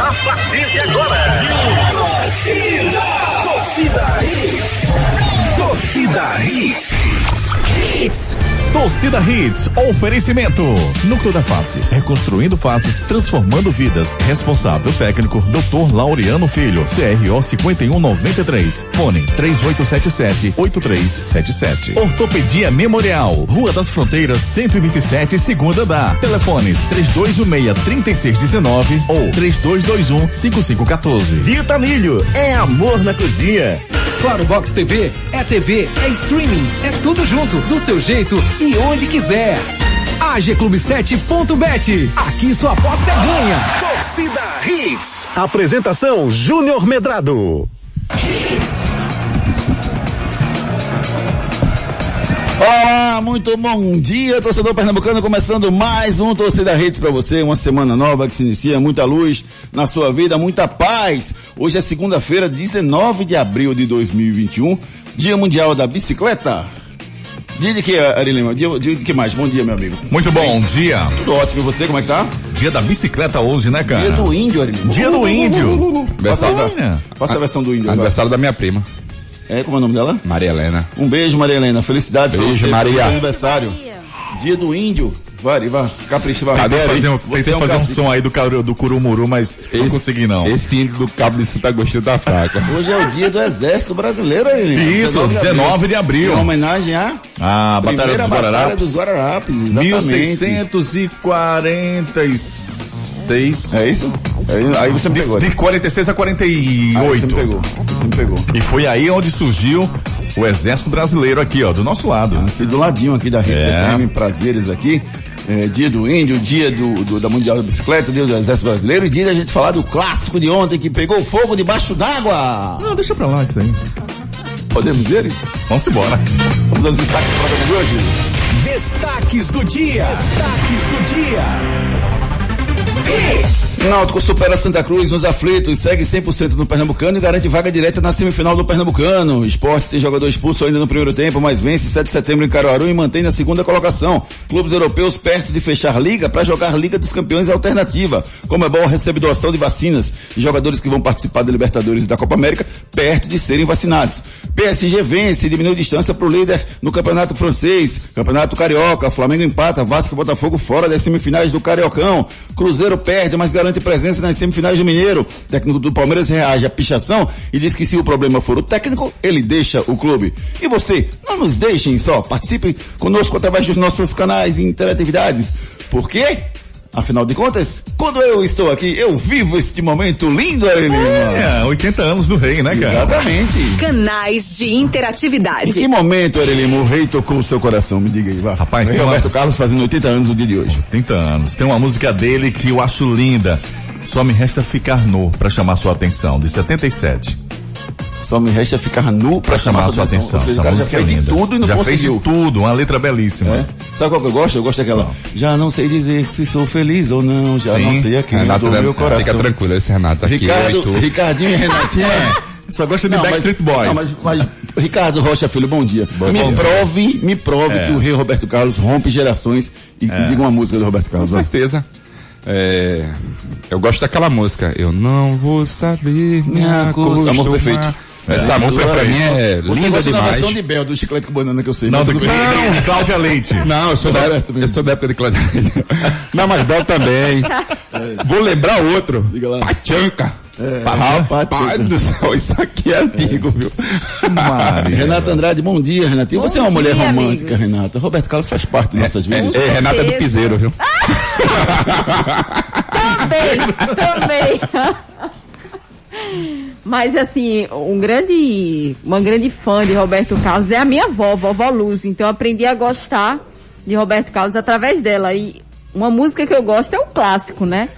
A partir de agora. Torcida Hits, oferecimento. Núcleo da Face, reconstruindo faces, transformando vidas. Responsável técnico, Dr. Laureano Filho, CRO 5193. Fone 3877-8377. Ortopedia Memorial, Rua das Fronteiras, 127, segunda da. Telefones 3216-3619 ou 3221-5514. Vitanilho, é amor na cozinha. Claro Box TV é TV, é streaming, é tudo junto, do seu jeito e onde quiser. AG Clube 7.bet. Aqui sua aposta é ganha. Torcida Hits. Apresentação Júnior Medrado. Olá, muito bom dia, torcedor pernambucano, começando mais um Torcida Redes para você, uma semana nova que se inicia, muita luz na sua vida, muita paz. Hoje é segunda-feira, 19 de abril de 2021, Dia Mundial da Bicicleta. Dia de que, Ari Lima? Dia, dia de que mais? Bom dia, meu amigo. Muito bom dia. Tudo ótimo, e você, como é que tá? Dia da bicicleta hoje, né, cara? Dia do índio, Ari Lima. Dia do índio. Passa, a versão do índio. Aniversário da minha prima, É, como é o nome dela? Maria Helena. Um beijo, Maria Helena. Felicidades pra Beijo, você, Maria. aniversário. Dia do índio. Vai, vai, capricha, vai. Tentei fazer um, Você é um fazer um som aí do, do curumuru, mas não consegui não. Esse índio do cabo de Santa Agostinho da Faca. Hoje é o dia do Exército Brasileiro, Lima. Isso, 19 de abril. Em homenagem à A Batalha primeira dos Batalha Guararapes. dos Guararapes, exatamente. 1646. É isso? Aí, aí você me pegou. De, de 46 a Aí você 48. me pegou. Você me pegou. E foi aí onde surgiu o Exército Brasileiro aqui, ó, do nosso lado. Aqui do ladinho aqui da Rede É. FM, prazeres aqui. É, dia do Índio, dia do, do- da Mundial da Bicicleta, dia do Exército Brasileiro e dia da gente falar do clássico de ontem que pegou fogo debaixo d'água. Não, deixa pra lá isso aí. Podemos ver? Vamos embora. Vamos aos destaques do programa de hoje. Destaques do dia. Destaques do dia. Náutico supera Santa Cruz nos aflitos, segue 100% no Pernambucano e garante vaga direta na semifinal do Pernambucano. Esporte tem jogador expulso ainda no primeiro tempo, mas vence 7 de setembro em Caruaru e mantém na segunda colocação. Clubes europeus perto de fechar liga para jogar Liga dos Campeões alternativa. Como é bom recebe doação de vacinas de jogadores que vão participar da Libertadores e da Copa América perto de serem vacinados. PSG vence e diminui distância para o líder no Campeonato Francês. Campeonato Carioca, Flamengo empata, Vasco e Botafogo fora das semifinais do Cariocão. Cruzeiro perde, mas garante presença nas semifinais do Mineiro. O técnico do Palmeiras reage à pichação e diz que se o problema for o técnico, ele deixa o clube. E você, não nos deixem só, participe conosco através dos nossos canais e interatividades. Por quê? Afinal de contas, quando eu estou aqui, eu vivo este momento lindo, Aurelino. É, 80 anos do rei, né, cara? Exatamente. Canais de Em interatividade. que momento, Aurelino, o rei tocou o seu coração? Me diga aí, vai. Rapaz, tem uma- Roberto Carlos fazendo 80 anos no dia de hoje. 80 anos. Tem uma música dele que eu acho linda. Só me resta ficar nu pra chamar sua atenção, de 77. Só me resta ficar nu pra Pra chamar sua atenção. Ou seja, Essa música é linda. tudo e não Já conseguiu. fez tudo, uma letra belíssima. É? Sabe qual que eu gosto? Eu gosto daquela. Já não sei dizer se sou feliz ou não, já Sim. não sei a quem Renato, do meu coração. fica tranquilo, esse Renato aqui, Ricardo. Ricardinho e Renatinha. Só gosta de Não, Backstreet mas- Boys. Não, mas, mas, Ricardo Rocha Filho, bom dia. Bom me dia. prove, me prove É. que o rei Roberto Carlos rompe gerações e diga uma música do Roberto Carlos. Com certeza. É, eu gosto daquela música. Eu não vou saber me acostumar. Amor Perfeito. Essa É, música pra mim é Você linda gosta da demais. versão de Bel, do Chiclete com Banana que eu sei. Não, do não, Cláudia Leite. Não, eu sou, da, eu sou da época de Cláudia. Não, mas Bel também. Vou lembrar outro. Diga lá. Pachanca. É, Rapaz do céu, isso aqui é antigo, viu? Maria. Renata Andrade, bom dia, Renatinha. Você é uma mulher dia, romântica, Renata. Roberto Carlos faz parte de nossas É, vidas. é, Renata do Piseiro, viu? Também, também. Mas assim, um grande, uma grande fã de Roberto Carlos é a minha avó, vovó Luz. Então eu aprendi a gostar de Roberto Carlos através dela. E uma música que eu gosto é um clássico, né?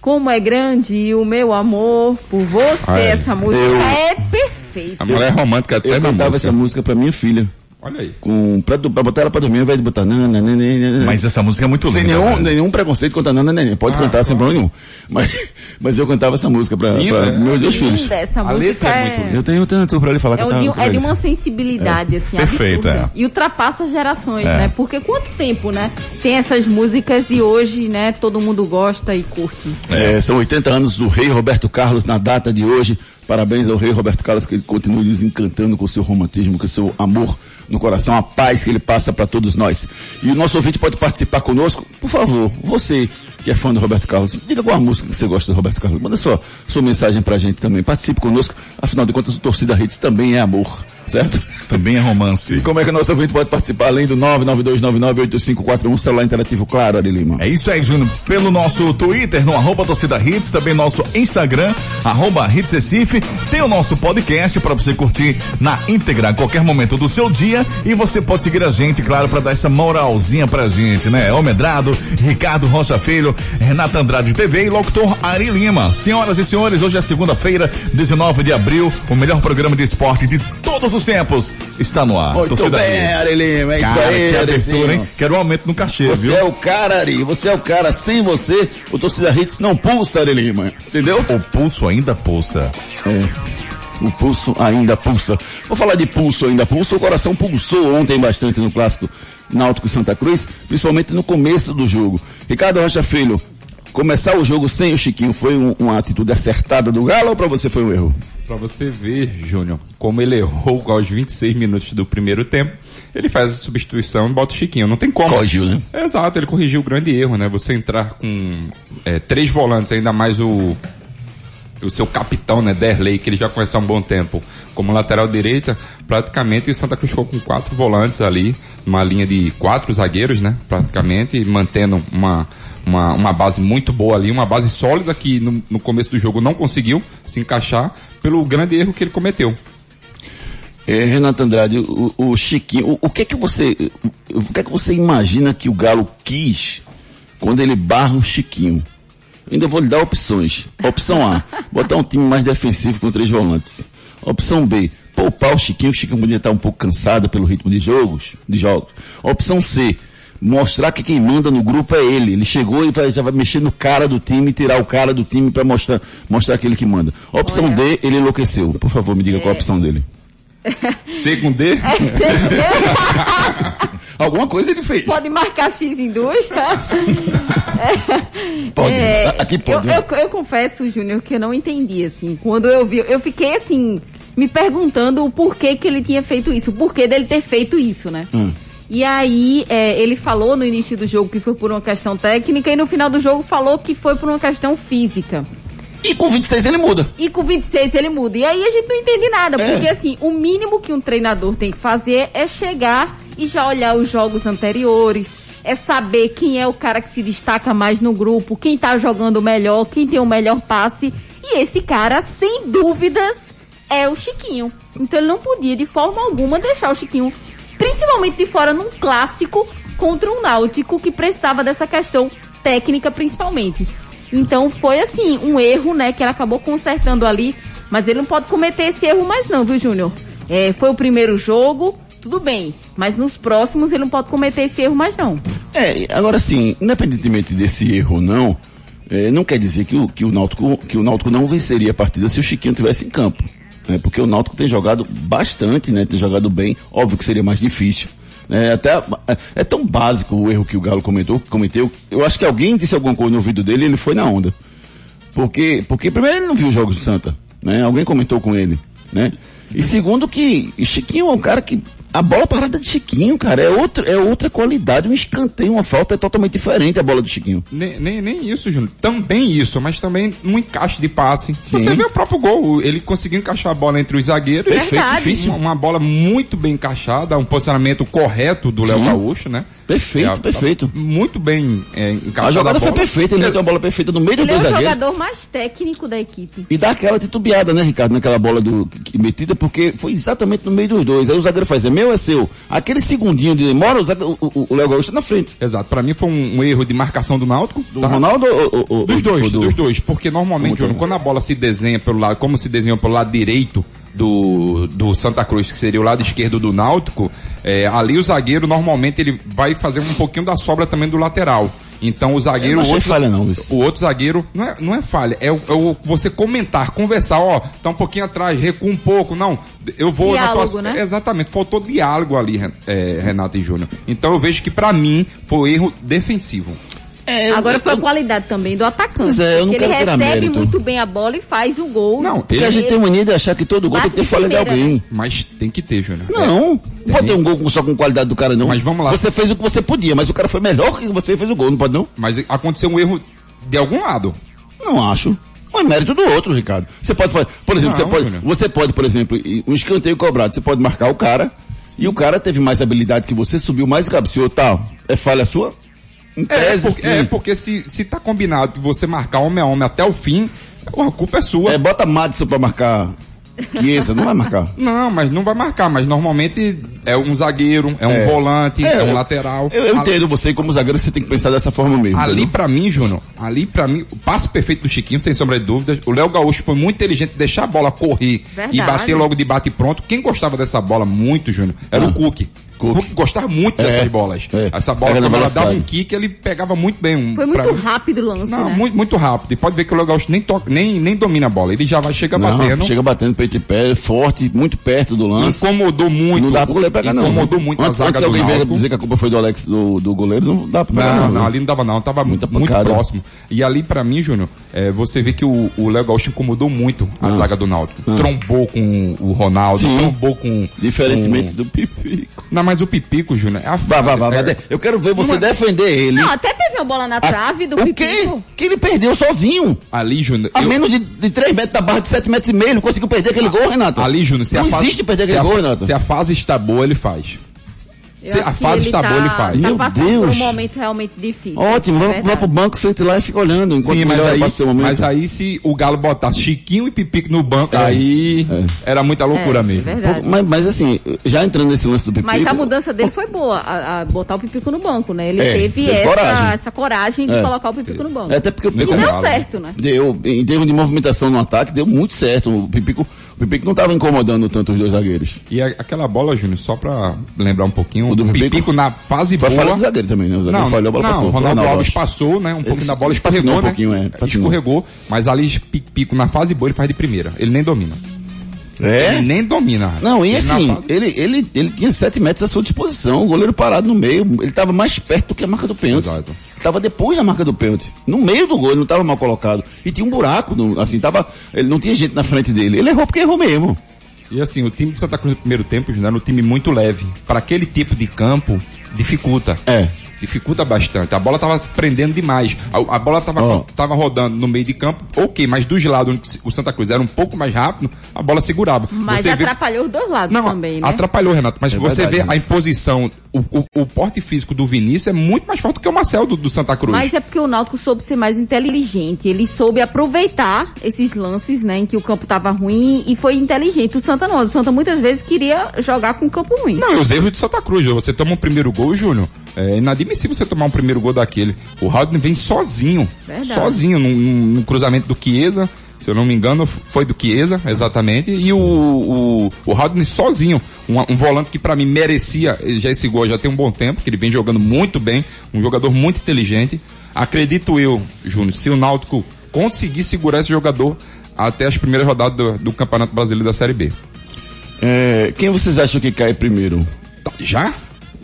Como é grande o meu amor por você. Ai, essa música eu- é perfeita. A mulher romântica até Eu na cantava música. essa música pra minha filha. Olha aí. Com, pra, pra botar ela pra dormir, ao invés de botar nana, neném. Mas essa música é muito sem linda. nenhum, velho. nenhum preconceito contra Nana Neném. Pode Ah, cantar sem claro. problema nenhum. Mas, mas eu cantava essa música pra, Linda, pra né? meus dois filhos. Linda, essa A música letra é muito linda. Eu tenho tanto pra ele falar que É, eu um tava é de uma sensibilidade, assim, Perfeito, absurda. é. E ultrapassa gerações, É. né? Porque quanto tempo, né? Tem essas músicas e hoje, né, todo mundo gosta e curte. É, são 80 anos do rei Roberto Carlos na data de hoje. Parabéns ao rei Roberto Carlos, que ele continue nos encantando com seu romantismo, com seu amor no coração, a paz que ele passa para todos nós. E o nosso ouvinte pode participar conosco. Por favor, você que é fã do Roberto Carlos, diga qual a música que você gosta do Roberto Carlos. Manda sua, sua mensagem pra gente também. Participe conosco. Afinal de contas, o Torcida Hits também é amor, certo? Também é romance. E como é que o nosso ouvinte pode participar além do 992998541, celular interativo, claro, Ari Lima? É isso aí, Júnior. Pelo nosso Twitter, no arroba torcida hits, também nosso Instagram, arroba hits Recife, tem o nosso podcast para você curtir na íntegra a qualquer momento do seu dia e você pode seguir a gente, claro, para dar essa moralzinha pra gente, né? Homedrado, Ricardo Rocha Filho, Renata Andrade TV e locutor Ari Lima. Senhoras e senhores, hoje é segunda-feira, 19 de abril, o melhor programa de esporte de todos os tempos está no ar. Muito Torcida bem. Ari Lima, é isso Cara, aí, que Arizinho. abertura, hein? Quero um aumento no cachê, Você viu? é o cara, Ari. Você é o cara. Sem você, o torcida Hits não pulsa, Ari Lima. Entendeu? O pulso ainda pulsa. É. O pulso ainda pulsa. Vou falar de pulso ainda pulsa. O coração pulsou ontem bastante no clássico Náutico Santa Cruz, principalmente no começo do jogo. Ricardo Rocha Filho, começar o jogo sem o Chiquinho foi um- uma atitude acertada do Galo ou pra você foi um erro? Pra você ver, Júnior, como ele errou aos 26 minutos do primeiro tempo, ele faz a substituição e bota o Chiquinho. Não tem como. Corrigiu, né? Exato, ele corrigiu o grande erro, né? Você entrar com é, três volantes, ainda mais o, o seu capitão, né, Derley, que ele já conhece há um bom tempo, como lateral direita, praticamente Santa Cruz ficou com quatro volantes ali, uma linha de quatro zagueiros, né, praticamente, mantendo uma, uma, uma base muito boa ali, uma base sólida que no, no começo do jogo não conseguiu se encaixar pelo grande erro que ele cometeu. É, Renato Andrade, o, o Chiquinho, o, o que é que você, o, que é que você imagina que o Galo quis quando ele barra o Chiquinho? Ainda vou lhe dar opções. Opção A, botar um time mais defensivo com três volantes. Opção B, poupar o Chiquinho, o Chiquinho podia estar um pouco cansado pelo ritmo de jogos, de jogos. Opção C, mostrar que quem manda no grupo é ele. Ele chegou e vai, já vai mexer no cara do time, tirar o cara do time para mostrar, mostrar aquele que manda. Opção Olha. D, ele enlouqueceu. Por favor, me diga qual a opção dele. C com D? Alguma coisa ele fez. Pode marcar X em duas. Pode. É, Aqui pode. Eu, eu, eu confesso, Júnior, que eu não entendi, assim. Quando eu vi, eu fiquei, assim, me perguntando o porquê que ele tinha feito isso. O porquê dele ter feito isso, né? Hum. E aí, é, ele falou no início do jogo que foi por uma questão técnica e no final do jogo falou que foi por uma questão física. E com 26 ele muda. E com 26 ele muda. E aí a gente não entende nada, É. porque assim, o mínimo que um treinador tem que fazer é chegar e já olhar os jogos anteriores, é saber quem é o cara que se destaca mais no grupo, quem tá jogando melhor, quem tem o melhor passe. E esse cara, sem dúvidas, é o Chiquinho. Então ele não podia de forma alguma deixar o Chiquinho, principalmente de fora num clássico contra um Náutico que precisava dessa questão técnica principalmente. Então foi assim, um erro, né, que ela acabou consertando ali, mas ele não pode cometer esse erro mais não, viu, Júnior? É, foi o primeiro jogo, tudo bem, mas nos próximos ele não pode cometer esse erro mais não. É, agora sim, independentemente desse erro ou não, é, não quer dizer que o, que, o Náutico, que o Náutico não venceria a partida se o Chiquinho tivesse em campo. Né? Porque o Náutico tem jogado bastante, né? Tem jogado bem. Óbvio que seria mais difícil. né? até, é, é tão básico o erro que o Galo comentou, cometeu. Eu acho que alguém disse alguma coisa no ouvido dele e ele foi na onda. Porque, porque primeiro ele não viu os jogos do Santa, né? Alguém comentou com ele, né? E segundo que Chiquinho é um cara que a bola parada de Chiquinho, cara, é outra, é outra qualidade, um escanteio, uma falta é totalmente diferente a bola do Chiquinho. Nem, nem, nem isso, Júnior. Também isso, mas também um encaixe de passe. Se Sim. Você vê o próprio gol, ele conseguiu encaixar a bola entre os zagueiros. Perfeito, difícil. Uma, uma bola muito bem encaixada, um posicionamento correto do Léo. Gaúcho, né? Perfeito, É, perfeito. Muito bem é, encaixada A jogada foi bola. perfeita, ele meteu a bola perfeita no meio dos Ele é dois o zagueiros. jogador mais técnico da equipe. E dá aquela titubeada, né, Ricardo, naquela bola do, que, metida, porque foi exatamente no meio dos dois. Aí o zagueiro faz, é meu, é seu. Aquele segundinho de demora, o Léo Gaúcho tá na frente. Exato. Pra mim foi um, um erro de marcação do Náutico. Do tá? Ronaldo ou, ou- Dos dois, do- dos dois. Porque normalmente, Júnior, tá? quando a bola se desenha pelo lado, como se desenhou pelo lado direito do, do, do Santa Cruz, que seria o lado esquerdo do Náutico, é, ali o zagueiro normalmente ele vai fazer um pouquinho da sobra também do lateral. Então o zagueiro. Eu não outro, falha, não. O outro zagueiro, não é, não é falha, é, o- é o você comentar, conversar, ó, tá um pouquinho atrás, recua um pouco, não, eu vou Diálogo, na tua. né? Exatamente, faltou diálogo ali, é, Renato e Júnior. Então eu vejo que pra mim foi erro defensivo. É, eu- Agora foi a qualidade também do atacante. Pois é, eu não ele quero tirar recebe mérito. muito bem a bola e faz o gol. Não, Porque a gente tem mania de achar que todo gol tem que ter falha de alguém. Mas tem que ter, Júnior. Não, não pode ter um gol só com qualidade do cara, não. Mas vamos lá. Você fez o que você podia, mas o cara foi melhor que você e fez o gol, não pode não? Mas aconteceu um erro de algum lado. Não acho. Não é mérito do outro, Ricardo. Você pode fazer, por exemplo, Não, você, pode, Júnior. você pode, por exemplo, um escanteio cobrado, você pode marcar o cara, e o cara teve mais habilidade que você, subiu mais e cabeceou, tal. É falha sua? Em É, tese, porque, sim. é, porque se, se tá combinado de você marcar homem a homem até o fim, a culpa é sua. É, bota Madison pra marcar Chiesa, não vai marcar. Não, mas não vai marcar, mas normalmente é um zagueiro, é um É. volante, é, É, um eu- lateral. Eu, eu entendo você, como zagueiro, você tem que pensar dessa forma mesmo. Ali pra mim, Júnior, ali pra mim, o passe perfeito do Chiquinho, sem sombra de dúvidas. O Léo Gaúcho foi muito inteligente de deixar a bola correr Verdade. e bater logo de bate pronto. Quem gostava dessa bola muito, Júnior, era Ah. o Cook. Cook. Gostava muito É, dessas bolas. é. Essa bola, quando ela dava um kick, ele pegava muito bem. Um, Foi muito rápido o lance, Não, né? muito, muito rápido. E pode ver que o Léo Gaúcho nem, toca, nem, nem domina a bola. Ele já vai, chega Não, batendo. chega batendo peito e pé, forte, muito perto do lance. Incomodou muito. Não dá pro goleiro pegar, não. Incomodou muito antes, a zaga antes do alguém dizer que a culpa foi do Alex, do, do goleiro, não dá pra pegar, Não, não. não, ali não dava não, tava Muita muito, muito pancada. próximo. E ali pra mim, Júnior, é, você vê que o o Léo Gaúcho incomodou muito a Ah. zaga do Náutico. Ah. Trombou com o Ronaldo, Sim. trombou com... Diferentemente com... do Pipico. Não, mas o Pipico, Júnior, é a... Vá, vá, vá. é- vá. Eu quero ver você Não é- defender ele. Não, até teve uma bola na trave do o quê? Pipico. Que ele perdeu sozinho. Ali, Júnior... A eu- menos de, de 3 metros da barra de 7 metros e meio, ele conseguiu perder aquele gol, Renato. Ali, Júnior, se não a fase... existe perder se aquele a- gol, Renato. Se a fase está boa, ele faz. Acho a fase está boa, ele faz. Tá Meu Deus. um momento realmente difícil. Ótimo, vamos, Verdade. vamos pro banco, senta lá e fica olhando. Enquanto Sim, mas aí, passa seu momento. mas aí se o Galo botasse Chiquinho e Pipico no banco, É. aí É. era muita loucura É, mesmo. verdade. Pô, Mas, mas assim, já entrando nesse lance do Pipico... Mas a mudança dele foi boa, a, a botar o Pipico no banco, né? Ele É, teve essa coragem. essa coragem de É. colocar o Pipico no banco. É, até porque o E Pipico... deu certo, né? Deu, em termos de movimentação no ataque, deu muito certo. O Pipico, o Pipico não estava incomodando tanto os dois zagueiros. E a- aquela bola, Júnior, só pra lembrar um pouquinho, O o do Pipico, Pipico? na fase Foi boa... falha do zagueiro também, né? O zagueiro Não, falhou, a bola não, passou. o Ronaldo Alves passou, né? Um pouquinho Ele da bola escorregou, um né? pouquinho, é, patinou. escorregou, mas ali Pipico na fase boa ele faz de primeira. Ele nem domina. É? Ele nem domina. Não, e Ele assim, fase- ele, ele, ele tinha 7 metros à sua disposição, o goleiro parado no meio, ele estava mais perto do que a marca do pênalti. Exato. Tava depois da marca do pênalti. No meio do gol, ele não estava mal colocado. E tinha um buraco, no- assim, tava, ele não tinha gente na frente dele. Ele errou porque errou mesmo. E assim, o time de Santa Cruz no primeiro tempo, Júnior, era um time muito leve. Para aquele tipo de campo, dificulta. É. Dificulta bastante. A bola tava se prendendo demais. A, a bola tava, Ó. tava rodando no meio de campo, ok, mas dos lados onde o Santa Cruz era um pouco mais rápido, a bola segurava. Mas Você vê- atrapalhou os dois lados Não, também, né? atrapalhou, Renato. Mas É você verdade, vê né? a imposição, o, o, o porte físico do Vinícius é muito mais forte do que o Marcel do, do Santa Cruz. Mas é porque o Náutico soube ser mais inteligente. Ele soube aproveitar esses lances, né, em que o campo tava ruim e foi inteligente. O Santa não. O Santa muitas vezes queria jogar com o campo ruim. Não, e os erros de Santa Cruz. Você toma um primeiro gol, Júnior. É inadmissível você tomar um primeiro gol daquele. O Haldane vem sozinho. Verdade. Sozinho, num, num- cruzamento do Chiesa. Se eu não me engano, foi do Chiesa, exatamente. E o, o, o Haldane sozinho. Um, um volante que pra mim merecia já esse gol já tem um bom tempo, que ele vem jogando muito bem. Um jogador muito inteligente. Acredito eu, Júnior, se o Náutico conseguir segurar esse jogador até as primeiras rodadas do, do Campeonato Brasileiro da Série B. É, quem vocês acham que cai primeiro? Já?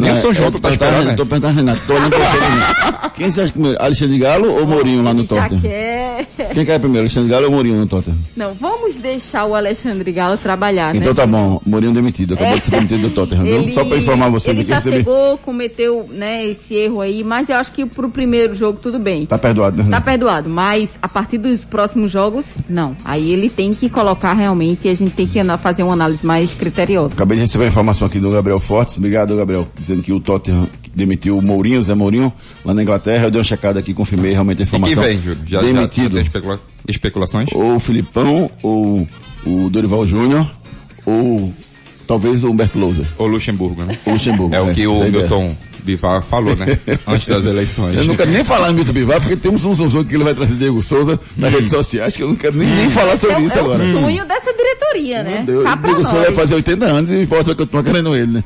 Nem o É, São João é, tu tá tô- esperando, né? Tô perguntando, Renato. Tô olhando pra você. Quem você acha que primeiro? Alexandre Galo ou Mourinho lá no Ele já Tottenham? quer... Quem cai primeiro, Alexandre Galo ou Mourinho no Tottenham? Não, vamos deixar o Alexandre Galo trabalhar, Então né? tá bom, Mourinho demitido. Acabou É. de ser demitido do Tottenham, viu? Ele- Só pra informar vocês Ele aqui. já receber- chegou, cometeu, né, esse erro aí, mas eu acho que pro primeiro jogo tudo bem. Tá perdoado, né? Tá perdoado, mas a partir dos próximos jogos, não. Aí ele tem que colocar realmente e a gente tem que fazer uma análise mais criteriosa. Acabei de receber a informação aqui do Gabriel Fortes. Obrigado, Gabriel. Dizendo que o Tottenham demitiu o Mourinho, Zé Mourinho, lá na Inglaterra. Eu dei uma checada aqui, confirmei realmente a E quem informação. vem, Júlio? Já, já, já demitido. tem especula- especulações? Ou o Filipão, ou o Dorival Júnior, ou talvez o Humberto Lousa. Ou Luxemburgo, né? O Luxemburgo. É o que o é. Milton, Bivar falou, né? Antes das eleições. Eu não quero nem falar em Milton Bivar, porque tem um zum que ele vai trazer Diego Souza nas redes sociais, que eu não quero nem, nem falar É, sobre o- isso é agora. o sonho dessa diretoria, né? Meu Deus, pra Diego Souza vai fazer 80 anos e pode continuar querendo ele, né?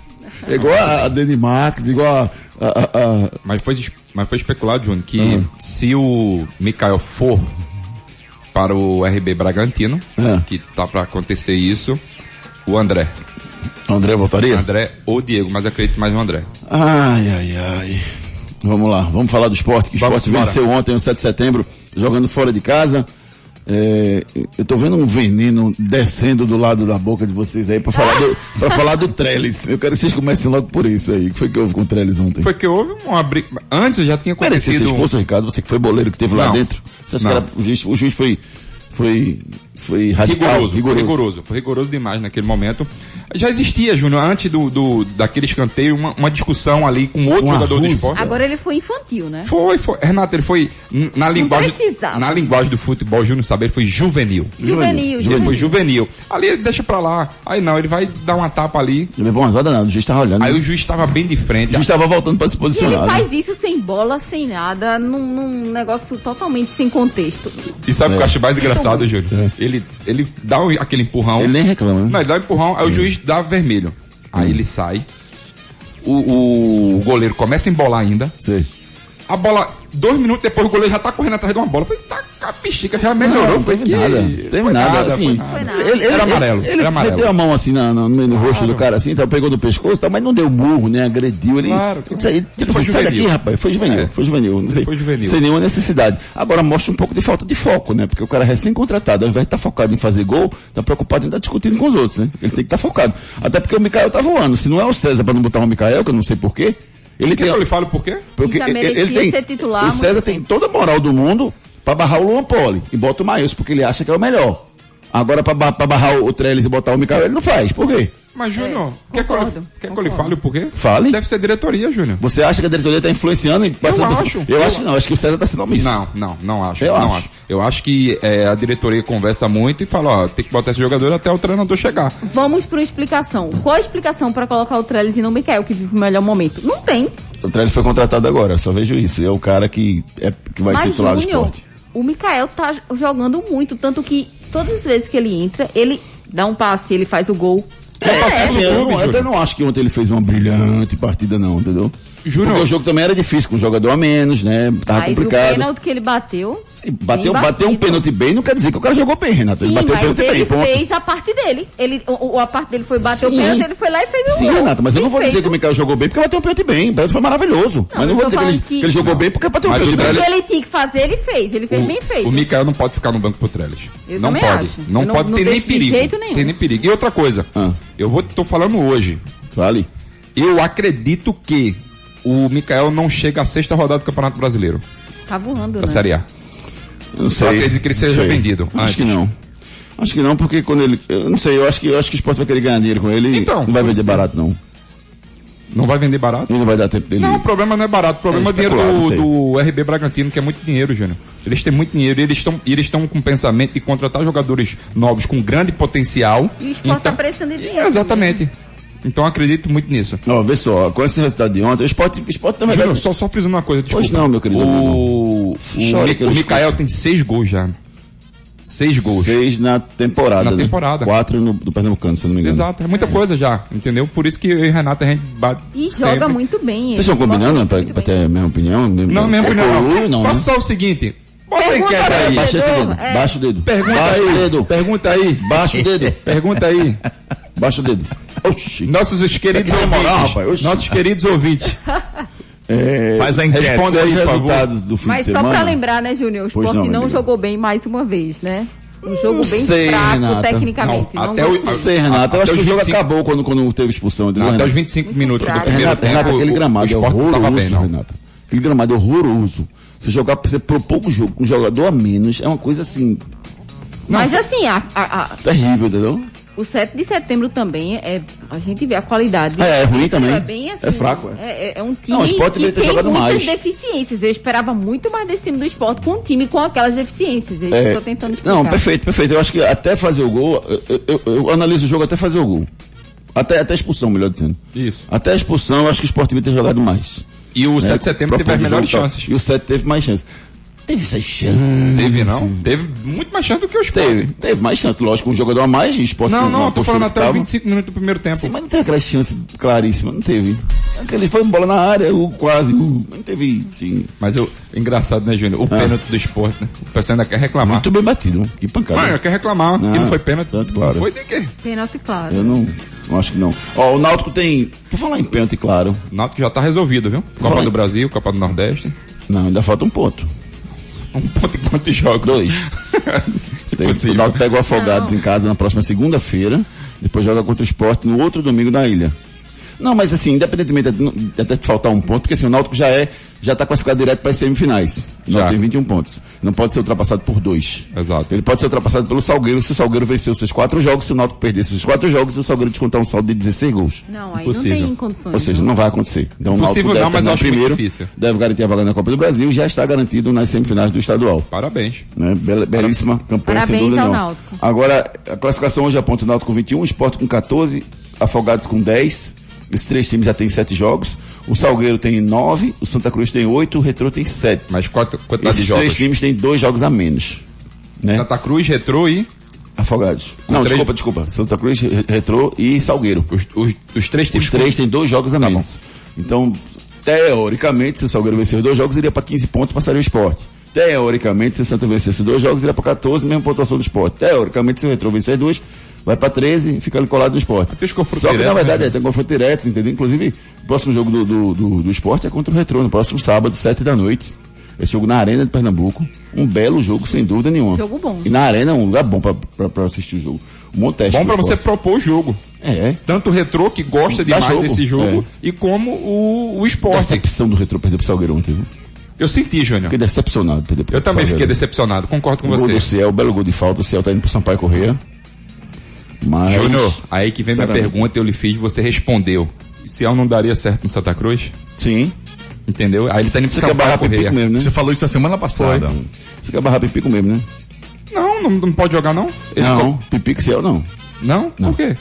É igual a, a Dani Marques, igual a, a, Mas foi, mas foi especulado, Júnior, que Uhum. se o Mikael for para o RB Bragantino, É. que tá para acontecer isso, o André. André voltaria? André ou Diego, mas acredito mais no André. Ai, ai, ai. Vamos lá, vamos falar do esporte, que o Vamos esporte embora. venceu ontem, no 7 de setembro, jogando fora de casa. É, eu tô vendo um veneno descendo do lado da boca de vocês aí pra falar do, pra falar do Trellis. Eu quero que vocês comecem logo por isso aí. O que foi que houve com o Trellis ontem? Foi que houve uma briga. Antes já tinha Merecia ser acontecido. expulso, Ricardo? Você que foi boleiro que teve lá Não. dentro? Você acha que era, o, juiz, o juiz foi, foi, foi radical? Rigoroso, foi rigoroso, foi rigoroso demais naquele momento. Já existia, Júnior, antes do, do, daquele escanteio, uma, uma discussão ali com outro Uma jogador do esporte. Agora ele foi infantil, né? Foi, foi. Renato, ele foi, na linguagem, na linguagem do futebol, Júnior sabe, ele foi juvenil. Juvenil, Ele juvenil. foi juvenil. Ali ele deixa pra lá. Aí não, ele vai dar uma tapa ali. Ele levou uma zoada não, o juiz tava olhando. Aí o o juiz estava bem de frente. juiz tava voltando pra se E ele posicionar. né? faz isso sem bola, sem nada, num, num negócio totalmente sem contexto. E sabe o que eu acho mais engraçado, Júnior? É. Ele, ele dá aquele empurrão. Ele nem reclama, né? Não, ele dá um empurrão, aí o juiz dá vermelho. Aí ele sai. O, o goleiro começa a embolar ainda. Sei. A bola, dois minutos depois, o goleiro já tá correndo atrás de uma bola. Eu Falei, tá, a bexiga já melhorou. Não, Foi teve que- nada. Teve foi nada, nada, assim. foi nada. nada. Ele, ele- Era amarelo, Ele, era amarelo. meteu a mão assim na- no, no rosto do cara assim, então pegou do pescoço, tá, mas não deu burro, né? Agrediu ele. Claro. Isso aí, tipo, Foi assim, sai daqui, rapaz. Foi juvenil, É. foi juvenil. Não sei. Foi juvenil. Sem nenhuma necessidade. Agora mostra um pouco de falta de foco, né? Porque o cara é recém-contratado, ao invés de estar focado em fazer gol, tá preocupado em estar discutindo com os outros, né? Ele tem que estar focado. Até porque o Mikael tá voando. Se não é o César pra não botar o Mikael, que eu não sei porquê, ele Quer tem. que eu lhe fale por quê? Porque Já ele, ele tem. ser titular o César tempo. tem toda a moral do mundo pra barrar o Luan Poli e bota o Maílson porque ele acha que é o melhor. Agora pra barrar o, o Trellis e botar o Mikael, ele não faz. Por quê? Mas, Júnior, É, quer, que eu lhe- concordo, quer que eu lhe concordo. fale o porquê? Fale. Deve ser diretoria, Júnior. Você acha que a diretoria tá influenciando e passando por- acho. Eu acho que não, acho que o César tá sendo omisso. Não, não, não acho. Eu não acho. Eu acho que é, a diretoria conversa muito e fala, ó, tem que botar esse jogador até o treinador chegar. Vamos para uma explicação. Qual a explicação para colocar o Trellis e não o Mikael, que vive o melhor momento? Não tem. O Trellis foi contratado agora, eu só vejo isso. E é o cara que, é, que vai ser Mas, titular do esporte. o Mikael tá jogando muito, tanto que todas as vezes que ele entra, ele dá um passe, ele faz o gol. É, no eu, clube, não- eu até Júnior. não acho que ontem ele fez uma brilhante partida não, entendeu? Júnior. Porque o jogo também era difícil, com um jogador a menos, né? Tava Mas o complicado. pênalti que ele bateu. Sim, Bateu, bem bateu um pênalti bem, não quer dizer que o cara jogou bem, Renato. Ele Sim, bateu o mas pênalti bem, ele fez a parte dele. Ele, o, o- a parte dele foi bater Sim. o pênalti, ele foi lá e fez o Sim, gol. Renato, mas eu não vou dizer que o. Mikael jogou bem porque bateu um pênalti bem. O pênalti foi maravilhoso. mas eu não vou dizer que ele, que- que ele jogou bem porque bateu um Mas o pênalti. O Trellis- que ele tinha que fazer, ele fez. Ele fez bem feito. O Mikael não pode ficar no banco pro Trellis. Não pode. Não não- pode não ter nem perigo. Tem nem perigo. E outra coisa, Ah. eu vou, tô falando hoje. Vale. Eu acredito que o Mikael não chega à sexta rodada do Campeonato Brasileiro, Tá voando, da né? Série A. Eu não sei. acredito que ele seja Sei. vendido Acho antes. que não. Acho que não, porque quando ele. Eu não sei, eu acho que, eu acho que o esporte vai querer ganhar dinheiro com ele. Então, não vai vender barato, não. Não vai vender barato? Não vai dar tempo dele. Não, o problema não é barato. O problema é, É o dinheiro do, do RB Bragantino, que é muito dinheiro, Júnior. Eles têm muito dinheiro e eles estão e eles estão com o pensamento de contratar jogadores novos com grande potencial. E o esporte tá precisando de dinheiro. Exatamente. Então acredito muito nisso. Ó, vê só, com esse resultado de ontem, o esporte, o esporte também Júnior, só, só frisando uma coisa, desculpa. Pois não, meu querido, O, o, Chore Mi- que eu o Mikael tem seis gols já. Seis gols. fez na temporada. Na né? temporada. Quatro no, do Pernambucano, se eu não me engano. Exato, é muita coisa já, entendeu? Por isso que eu e Renata a gente bate. E sempre. joga muito bem. Vocês estão combinando né, pra, pra ter a mesma opinião? Não, mesmo é não. Coelho, não, né? Faça só o seguinte. Bota enquete aí. Baixa esse dedo. É. Baixa o dedo. Pergunta Baixa aí. o dedo. Pergunta aí. Baixa o dedo. Pergunta aí. Baixa o dedo. Oxi. Nossos queridos tem ouvintes. moral, rapaz. Oxi. Nossos queridos ouvintes. É, Faz a enquete. Responda aí, os resultados do fim Mas de só semana. pra lembrar, né, Júnior? O esporte não, não, jogou bem mais uma vez, né? Um jogo bem sei, fraco, Renata. tecnicamente. Não, Não, até o-. Não sei, Renato. Eu Até acho que o jogo 25 acabou quando, quando teve expulsão. Não, até os 25 minutos do fraco. primeiro Renato, tempo. Renato, aquele o- gramado o é esporte não horroroso, tava bem, não. Renato. Aquele gramado é horroroso. Você jogar, você propor o jogo com um jogador a menos é uma coisa assim, Mas assim, a, a- a- terrível, entendeu? O 7 de setembro também é. A gente vê a qualidade. É, é ruim também. É bem assim. É fraco, é. É, é- é um time Não, o deveria ter tem jogado muitas mais. deficiências. Eu esperava muito mais desse time do esporte com um time com aquelas deficiências. Eu É, estou tentando explicar. não, perfeito, perfeito. Eu acho que até fazer o gol, eu, eu- eu analiso o jogo até fazer o gol. Até, até a expulsão, melhor dizendo. Isso. Até a expulsão, eu acho que o Sport devia ter jogado mais. E o né, 7 de setembro teve as melhores chances. E o 7 teve mais chances. Teve essas chances. Teve, não? Teve muito mais chance do que o Sport. Teve, teve mais chances. Lógico, um jogador a mais, e esporte Não, não, uma eu tô falando até os tava. 25 minutos do primeiro tempo. Sim, mas não teve aquela chance claríssima, não teve. Aquele foi bola na área, o quase, o, não teve, sim. Mas eu, engraçado, né, Júnior? O pênalti do esporte, né? O pessoal ainda quer reclamar. Muito bem batido, né? que pancada. Mano, quer reclamar Não, que não foi pênalti. tanto, claro. Foi de quê? Pênalti, claro. Eu não, não acho que não. Ó, o Náutico tem, por falar em pênalti, claro, O Náutico já tá resolvido, viu? Copa do Brasil, Copa do Nordeste. não, ainda falta um ponto. Um ponto em quantos jogos? Dois. Tem, o. Náutico pega o Afogados em casa na próxima segunda-feira, depois joga contra o Sport no outro domingo na ilha. Não, mas assim, independentemente de de até faltar um ponto, porque assim, o Náutico já é, já está classificado direto para as semifinais. O Já. Náutico tem 21 pontos. Não pode ser ultrapassado por dois. Exato. Ele pode ser ultrapassado pelo Salgueiro se o Salgueiro vencer os seus quatro jogos, se o Náutico perder esses quatro jogos, o Salgueiro descontar um saldo de 16 gols. Não, aí Impossível. não tem condições. Ou seja, não. não vai acontecer. Então o Náutico deve não, mas acho primeiro, difícil. deve garantir a vaga na Copa do Brasil e já está garantido nas semifinais do estadual. Parabéns. Né? Belíssima campanha, sem Parabéns dúvida ao nenhuma. Náutico. Agora, a classificação hoje aponta o Náutico com 21, o Sport com 14, Afogados com 10. Esses três times já têm sete jogos. O Salgueiro tem nove, o Santa Cruz tem oito, o Retrô tem sete. Mas quanto, quantidade de Esses três jogos? times têm dois jogos a menos. Né? Santa Cruz, Retrô e Afogados. Não, três- desculpa, desculpa. Santa Cruz, Re- Retrô e Salgueiro. os, os, os três times. Os três têm dois jogos a Tá menos. Então, teoricamente, se o Salgueiro vencer os dois jogos, iria para 15 pontos, passaria o esporte. Teoricamente, se o Santa vencesse dois jogos, iria para 14, mesma pontuação do esporte. Teoricamente, se o Retrô vencer dois, vai para 13 e fica ali colado no esporte. Só que, na diretos, verdade, né? é, tem confronto direto, entendeu? Inclusive, o próximo jogo do, do, do, do esporte é contra o Retrô, no próximo sábado, 7 da noite. Esse jogo na Arena de Pernambuco. Um belo jogo, sem dúvida nenhuma. Jogo bom. E na Arena é um lugar bom para assistir o jogo. Um bom teste. Bom pro pra você propor o jogo. É, é. Tanto o Retrô, que gosta Dá demais jogo. desse jogo, É. e como o, o esporte. Decepção do Retrô perder pro Salgueiro ontem, viu? Eu senti, Júnior. Fiquei decepcionado perder pro Eu também Salgueiro. fiquei decepcionado, concordo com O gol você. do Ciel, belo gol de falta, o Ciel tá indo pro Sampaio Correia. Mas... Júnior, aí que vem minha Sinceramente. pergunta, eu lhe fiz, você respondeu. Se eu não daria certo no Santa Cruz, Sim. entendeu? Aí ele tá indo pro Você quer barrar Sampaio pipico Correia. mesmo, né? Você falou isso a semana passada. Você quer barrar pipico mesmo, né? Não, não, não pode jogar não? Ele não, pipico Ciel não. Não? Não. Por quê?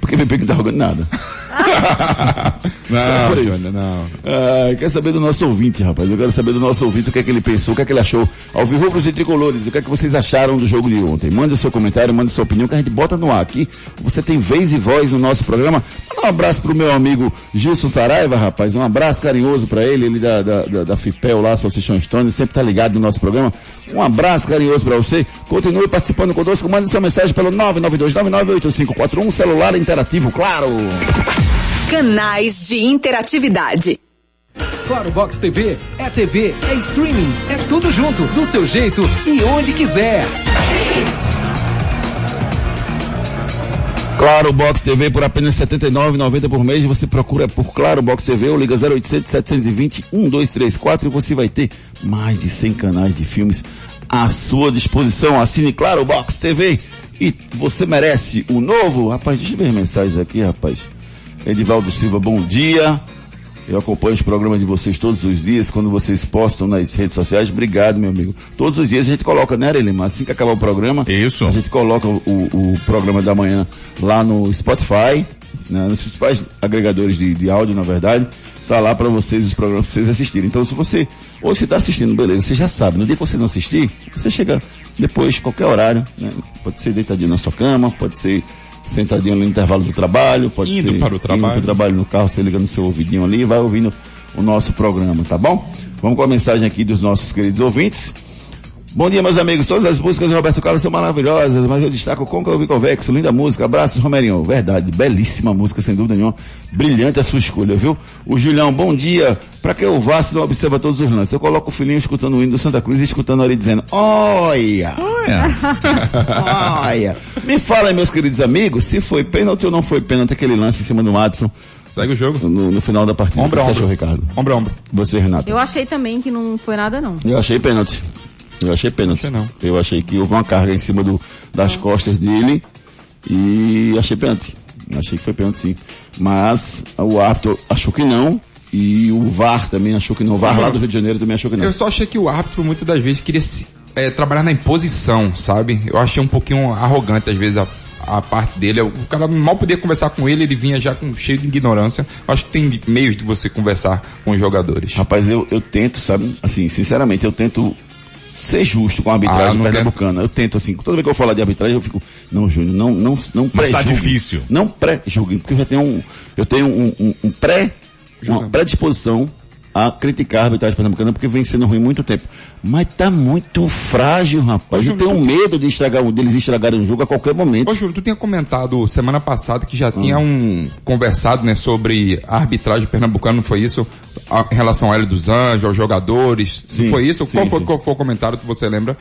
Porque pipico não tá jogando nada. Isso. Júnior, não. Ah, quer saber do nosso ouvinte, rapaz? Eu quero saber do nosso ouvinte o que é que ele pensou, o que é que ele achou. Ao Rubros e Tricolores, o que é que vocês acharam do jogo de ontem? Mande o seu comentário, mande sua opinião, que a gente bota no ar aqui. Você tem vez e voz no nosso programa. Manda um abraço pro meu amigo Gilson Saraiva, rapaz. Um abraço carinhoso pra ele, ele da, da, da, da FIPEL lá, Salsichão Stone, sempre tá ligado no nosso programa. Um abraço carinhoso pra você. Continue participando conosco, mande sua mensagem pelo 992998541, celular interativo, claro. Canais de interatividade. Claro Box TV é TV, é streaming, é tudo junto, do seu jeito e onde quiser. Claro Box TV por apenas R$ 79,90 por mês. Você procura por Claro Box TV ou liga 0800 720 1234 e você vai ter mais de 100 canais de filmes à sua disposição. Assine Claro Box TV e você merece o novo. Rapaz, deixa eu ver as mensagens aqui, rapaz. Edivaldo Silva, bom dia. Eu acompanho os programas de vocês todos os dias, quando vocês postam nas redes sociais. Obrigado, meu amigo. Todos os dias a gente coloca, né, Arelima? Assim que acabar o programa, Isso. a gente coloca o, o programa da manhã lá no Spotify, né, nos principais agregadores de, de áudio, na verdade. Tá lá para vocês, os programas pra vocês assistirem. Então, se você, ou se tá assistindo, beleza, você já sabe. No dia que você não assistir, você chega depois, qualquer horário, né? Pode ser deitadinho na sua cama, pode ser sentadinho ali no intervalo do trabalho, pode Indo ser para o trabalho. indo pro trabalho no carro, você liga no seu ouvidinho ali e vai ouvindo o nosso programa, tá bom? Vamos com a mensagem aqui dos nossos queridos ouvintes. Bom dia, meus amigos. Todas as músicas do Roberto Carlos são maravilhosas, mas eu destaco Conca Ouvi Convexo. Linda música. Abraços, Romerinho. Verdade. Belíssima música, sem dúvida nenhuma. Brilhante a sua escolha, viu? O Julião, bom dia. Pra que o Vasco não observa todos os lances? Eu coloco o filhinho escutando o hino do Santa Cruz e escutando ali dizendo, olha, olha. Me fala aí, meus queridos amigos, se foi pênalti ou não foi pênalti aquele lance em cima do Madison Segue o jogo. no, no final da partida. Ombro a você ombro. achou, Ricardo? Ombro a ombro. Você, Renato? Eu achei também que não foi nada, não. Eu achei pênalti. Eu achei pênalti. Não. Eu achei que houve uma carga em cima do, das costas dele e achei pênalti. Achei que foi pênalti sim. Mas o árbitro achou que não e o VAR também achou que não. O VAR lá do Rio de Janeiro também achou que não. Eu só achei que o árbitro muitas das vezes queria é, trabalhar na imposição, sabe? Eu achei um pouquinho arrogante às vezes a, a parte dele. O cara mal podia conversar com ele, ele vinha já com cheio de ignorância. Acho que tem meios de você conversar com os jogadores. Rapaz, eu, eu tento, sabe? Assim, sinceramente, eu tento ser justo com a Ah, arbitragem quer- pernambucana. Eu tento, assim, toda vez que eu falar de arbitragem, eu fico, não, Júnior, não, não, não Mas tá difícil. Não pré-julguem, porque eu já tenho um, eu tenho um, um, um pré, uma predisposição a criticar a arbitragem pernambucana porque vem sendo ruim muito tempo. Mas tá muito frágil, rapaz. Ô, Eu Júnior, tenho tu- medo de estragar, deles estragarem o jogo a qualquer momento. Ô, Júlio, tu tinha comentado semana passada que já Hum. tinha um conversado, né, sobre a arbitragem pernambucana, não foi isso? A- em relação ao Hélio dos Anjos, aos jogadores, Sim, não foi isso? sim, qual, foi, qual foi o comentário que você lembra?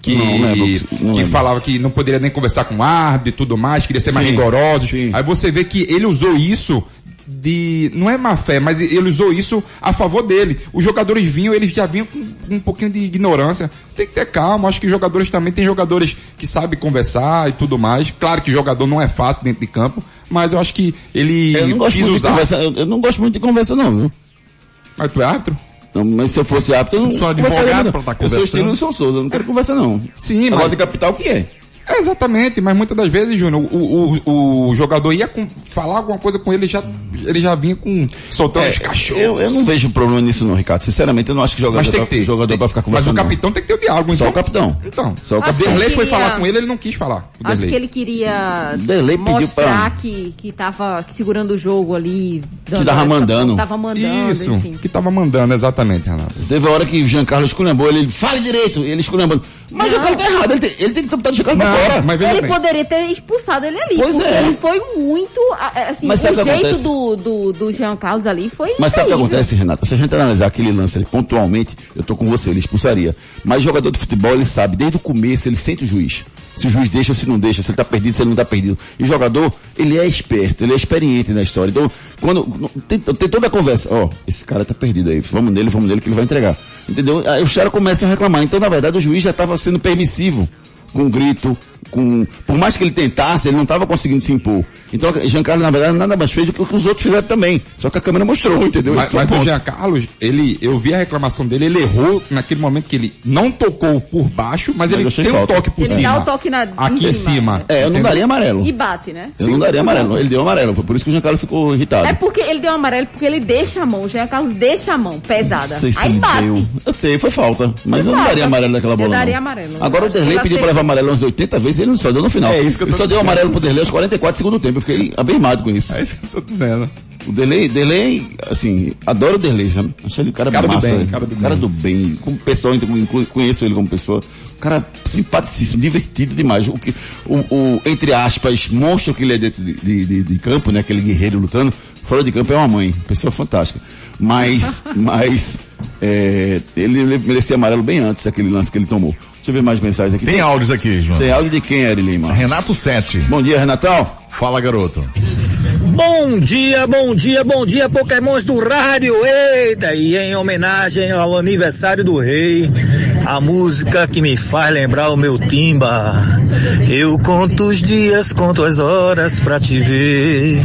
Que, Não lembro, não que falava que não poderia nem conversar com o árbitro e tudo mais, queria ser mais Sim, rigoroso. sim. Aí você vê que ele usou isso de, não é má fé, mas ele usou isso a favor dele. Os jogadores vinham, eles já vinham com um pouquinho de ignorância. Tem que ter calma, acho que os jogadores também tem jogadores que sabem conversar e tudo mais. Claro que jogador não é fácil dentro de campo, mas eu acho que ele Eu não gosto quis muito de usar. conversa, eu, eu não gosto muito de conversa não, viu? Mas tu é árbitro? Não, mas se eu fosse apto, eu não Sou advogado não. pra tá Eu sou conversando. estilo Souza, eu não quero conversa não. Sim, Agora mas- de capital, o que é? É, Exatamente, mas muitas das vezes, Júnior, o, o, o jogador ia com- falar alguma coisa com ele, já, ele já vinha com soltando É, os cachorros. eu, eu não vejo problema nisso não, Ricardo. Sinceramente, eu não acho que jogador, Mas tem pra, que ter. jogador Tem- pra ficar mas conversando. o não. capitão tem que ter o diálogo, Só então. o capitão. Então, Só o capitão. Derlei foi falar com ele, ele não quis falar. O Acho que ele queria Derlei pediu mostrar pra- que, que tava segurando o jogo ali. dando tava essa- mandando. Tava mandando, Isso, enfim. que tava mandando, exatamente, Renato. Teve a hora que o Jean Carlos esculhambou ele, ele fale direito, e ele esculhambando. Mas o Não. Jean Carlos tá errado, ele tem, ele tem que o Carlos pra Não, fora. mas Ele bem. poderia ter expulsado ele ali. Pois é. Ele foi muito. Assim, Mas o jeito do, do, do Jean Carlos ali foi. Mas sabe o que acontece, Renato? Se a gente analisar aquele lance ali pontualmente, eu tô com você, ele expulsaria. Mas jogador de futebol, ele sabe, desde o começo, ele sente o juiz. Se o juiz deixa, se não deixa, se ele tá perdido, se ele não tá perdido. E o jogador, ele é esperto, ele é experiente na história. Então, quando tem, tem toda a conversa, ó, esse cara tá perdido aí, vamos nele, vamos nele que ele vai entregar. Entendeu? Aí os caras começam a reclamar. Então, na verdade, o juiz já estava sendo permissivo com um grito, com por mais que ele tentasse, ele não estava conseguindo se impor. Então, Giancarlo, na verdade, nada mais fez do que o que os outros fizeram também. Só que a câmera mostrou, entendeu? Mas, foi mas o. Jean Carlos, ele, eu vi a reclamação dele, ele errou naquele momento que ele não tocou por baixo, mas, Mas ele tem um falta. toque por Ele cima. dá o toque na- Aqui em cima, cima. É, eu não daria amarelo. E bate, né? Eu não daria amarelo. Ele deu amarelo. Foi por isso que o Giancarlo ficou irritado. É porque ele deu amarelo, porque ele deixa a mão. O Jean Carlos deixa a mão pesada. Sei Aí ele bate. deu. Eu sei, foi falta. Mas Foi eu não falta. daria amarelo naquela bola. Eu daria amarelo. Agora o Derlei pediu que levar amarelo umas 80 vezes e ele só deu no final. É isso que eu tô ele só deu dizendo. amarelo pro Derlei aos 44 do segundo tempo. Eu fiquei abismado com isso. É isso que eu tô dizendo. O Derlei, Derlei, assim, adoro o Derlei, sabe? Acho ele um cara, Cara do massa. bem, né? cara do cara bem. do bem. Como pessoa, inclu- conheço ele como pessoa. Um cara simpaticíssimo, divertido demais. O que, o, o, entre aspas, monstro que ele é dentro de, de, de- de campo, né? Aquele guerreiro lutando. Fora de campo é uma mãe. Pessoa fantástica. Mas, mas, é, ele merecia amarelo bem antes daquele lance que ele tomou. Deixa eu ver mais mensagens aqui. Tem áudios aqui, João. Tem áudio de quem, Eri Lima? Renato Sete. Bom dia, Renatão. Fala, garoto. Bom dia, bom dia, bom dia, Pokémons do rádio. Eita, e em homenagem ao aniversário do rei, a música que me faz lembrar o meu timba. Eu conto os dias, conto as horas pra te ver.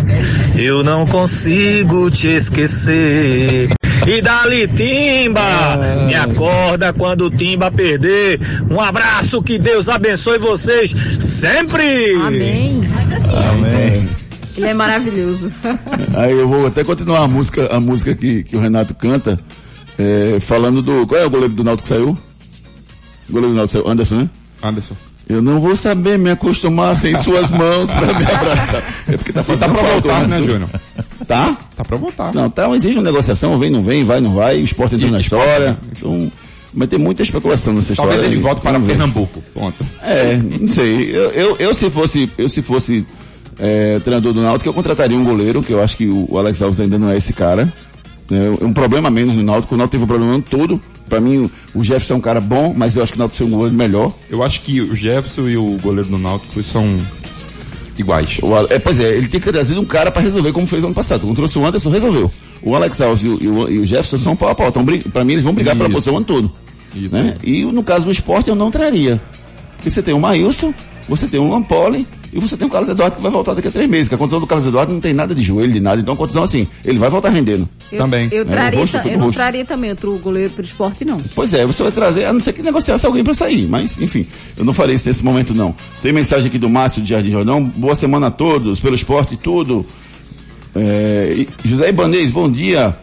Eu não consigo te esquecer. E dali, Timba! Me acorda quando o Timba perder. Um abraço, que Deus abençoe vocês sempre! Amém. Amém. Ele é maravilhoso. Aí eu vou até continuar a música, a música que, que o Renato canta, é, falando do. Qual é o goleiro do Náutico que saiu? O goleiro do Náutico saiu, Anderson, né? Anderson. Eu não vou saber me acostumar sem suas mãos pra me abraçar. É porque tá Tá fazendo pra falta, voltar, né. Júnior? Tá? Tá pra voltar. Não, tá, existe uma negociação, vem, não vem, vai, não vai, o esporte entrou na história. Então, mas tem muita especulação nessa história. Talvez ele volte para ver. Pernambuco. Ponto. É, não sei. Eu, eu, eu se fosse, eu se fosse é, treinador do Náutico, eu contrataria um goleiro, que eu acho que o, Alex Alves ainda não é esse cara. É um problema menos no Náutico. O Náutico teve um problema todo. Pra mim, o, Jefferson é um cara bom, mas eu acho que o Náutico seria um goleiro melhor. Eu acho que o Jefferson e o goleiro do Náutico são iguais. É, pois é, ele tem que ter trazido um cara pra resolver como fez ano passado. Quando trouxe o Anderson, resolveu. O Alex Alves e o, e o- e o Jefferson são pau a pau. Então, pra mim, eles vão brigar pela posição o ano todo. Isso. né? E no caso do esporte, eu não traria. Porque você tem o Maílson, você tem o Lampoli E você tem o Carlos Eduardo que vai voltar daqui a três meses, que a condição do Carlos Eduardo não tem nada de joelho, de nada, então a condição assim, ele vai voltar rendendo. Eu, Também. Eu, É, traria, o rosto, eu não rosto. traria também outro goleiro pro esporte, não. Pois é, você vai trazer, a não ser que negociasse alguém para sair, mas enfim, eu não farei isso nesse momento não. Tem mensagem aqui do Márcio de Jardim Jordão, boa semana a todos, pelo esporte e tudo. É, José Ibanez, bom dia.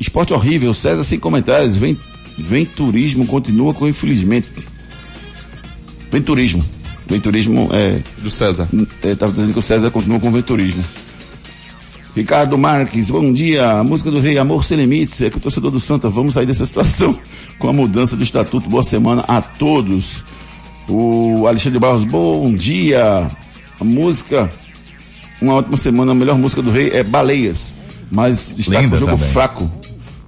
Esporte horrível, César sem comentários, vem, vem turismo, continua com infelizmente. Vem turismo. Vem turismo, é, Do César. Estava dizendo que o César continua com o venturismo. Ricardo Marques, bom dia. A música do Rei Amor Sem Limites. É que o torcedor do Santa, vamos sair dessa situação com a mudança do estatuto. Boa semana a todos. O Alexandre Barros, bom dia. A música, uma ótima semana. A melhor música do Rei é Baleias. Mas Linda o jogo também. fraco.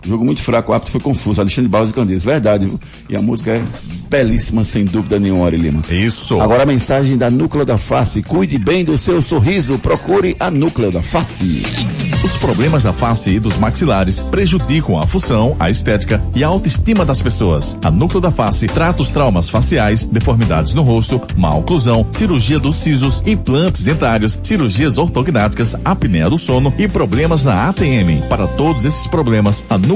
Jogo muito fraco, o árbitro foi confuso. Alexandre Barros e Candeias, verdade. viu? E a música é belíssima, sem dúvida nenhuma, Ari Lima. Isso. Agora a mensagem da Núcleo da Face. Cuide bem do seu sorriso. Procure a Núcleo da Face. Os problemas da face e dos maxilares prejudicam a função, a estética e a autoestima das pessoas. A Núcleo da Face trata os traumas faciais, deformidades no rosto, má oclusão, cirurgia dos sisos, implantes dentários, cirurgias ortognáticas, apneia do sono e problemas na ATM. Para todos esses problemas, a Núcleo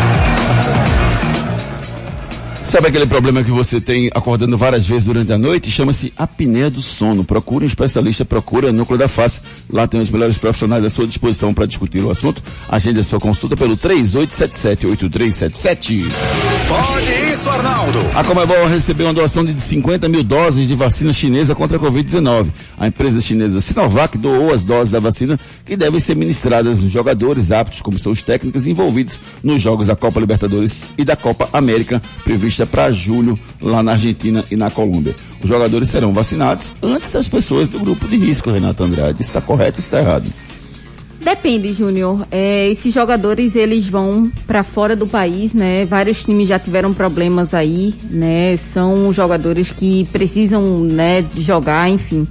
Sabe aquele problema que você tem acordando várias vezes durante a noite? Chama-se apneia do sono. Procure um especialista, procure a Núcleo da Face. Lá tem os melhores profissionais à sua disposição para discutir o assunto. Agende a sua consulta pelo 3877-8377. Pode isso, Arnaldo. A Comebol recebeu uma doação de 50 mil doses de vacina chinesa contra a Covid-19. A empresa chinesa Sinovac doou as doses da vacina que devem ser ministradas nos jogadores aptos, como são os técnicos envolvidos nos jogos da Copa Libertadores e da Copa América, prevista para julho lá na Argentina e na Colômbia. Os jogadores serão vacinados antes das pessoas do grupo de risco, Renato Andrade. Está correto ou está errado? Depende, Júnior. É, esses jogadores eles vão para fora do país, né? Vários times já tiveram problemas aí, né? São jogadores que precisam, né, jogar, enfim.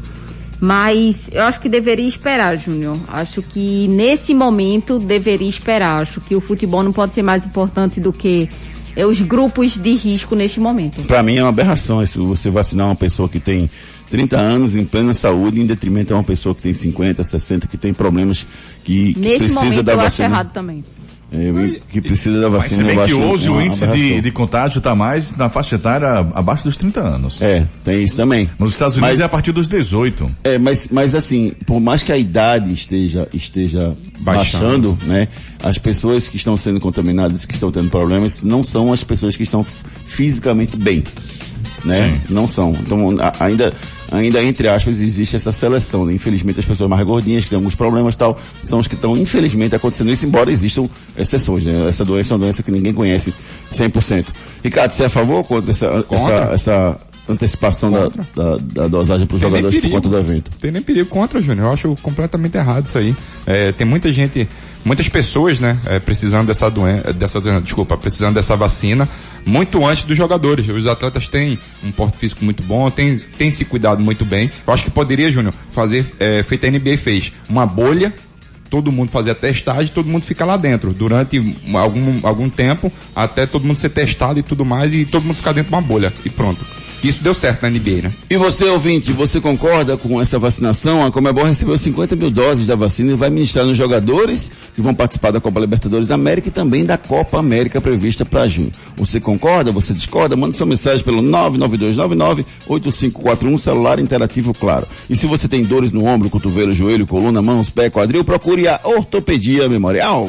Mas eu acho que deveria esperar, Júnior. Acho que nesse momento deveria esperar. Acho que o futebol não pode ser mais importante do que é, os grupos de risco neste momento. Para mim é uma aberração isso, você vacinar uma pessoa que tem 30 anos em plena saúde em detrimento de uma pessoa que tem 50, 60, que tem problemas que, que precisa momento da eu acho vacina. errado também. É, que precisa da Mas se vacina. bem que acho hoje o índice de, de contágio está mais na faixa etária abaixo dos 30 anos. É, tem isso também. Nos Estados Unidos Mas- é a partir dos 18. É, mas, mas assim, por mais que a idade esteja, esteja Baixando. baixando, né? As pessoas que estão sendo contaminadas, que estão tendo problemas, não são as pessoas que estão fisicamente bem. Né? Sim. Não são. Então, a- ainda, ainda entre aspas, existe essa seleção. Né? Infelizmente, as pessoas mais gordinhas, que têm alguns problemas e tal, são os que estão, infelizmente, acontecendo isso, embora existam exceções. Né? Essa doença é uma doença que ninguém conhece 100%. Ricardo, você é a favor contra essa, essa, Contra. essa antecipação da, da, da dosagem para os jogadores por conta do evento? Tem nem perigo contra, Júnior. Eu acho completamente errado isso aí. É, tem muita gente, muitas pessoas, né, é, precisando dessa doença, dessa, desculpa, precisando dessa vacina muito antes dos jogadores. Os atletas têm um porte físico muito bom, têm, têm se cuidado muito bem. Eu acho que poderia, Júnior, fazer, é, feito a NBA fez, uma bolha todo mundo fazer a testagem, todo mundo fica lá dentro durante algum, algum tempo, até todo mundo ser testado e tudo mais, e todo mundo ficar dentro de uma bolha. E pronto. Isso deu certo na NBA, né? E você, ouvinte, você concorda com essa vacinação? A Comebol recebeu 50 mil doses da vacina e vai ministrar nos jogadores que vão participar da Copa Libertadores da América e também da Copa América prevista para junho. Você concorda? Você discorda? Manda sua mensagem pelo 99299-8541, celular interativo claro. E se você tem dores no ombro, cotovelo, joelho, coluna, mãos, pé, quadril, procure a Ortopedia Memorial.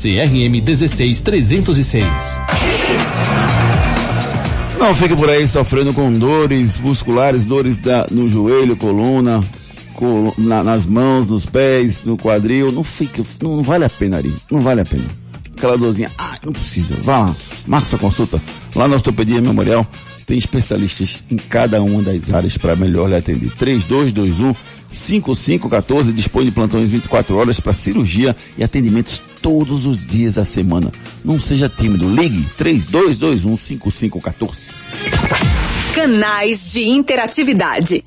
CRM 16306. Não fique por aí sofrendo com dores musculares, dores da, no joelho, coluna, col- na- nas mãos, nos pés, no quadril. Não fica, não, não vale a pena, Ari. Não vale a pena. Aquela dorzinha, ah, não precisa. Vá lá, marca sua consulta. Lá na Ortopedia Memorial tem especialistas em cada uma das áreas para melhor lhe atender. 3221 5514 dispõe de plantões 24 horas para cirurgia e atendimentos todos os dias da semana. Não seja tímido, ligue 3221 5514. Canais de interatividade.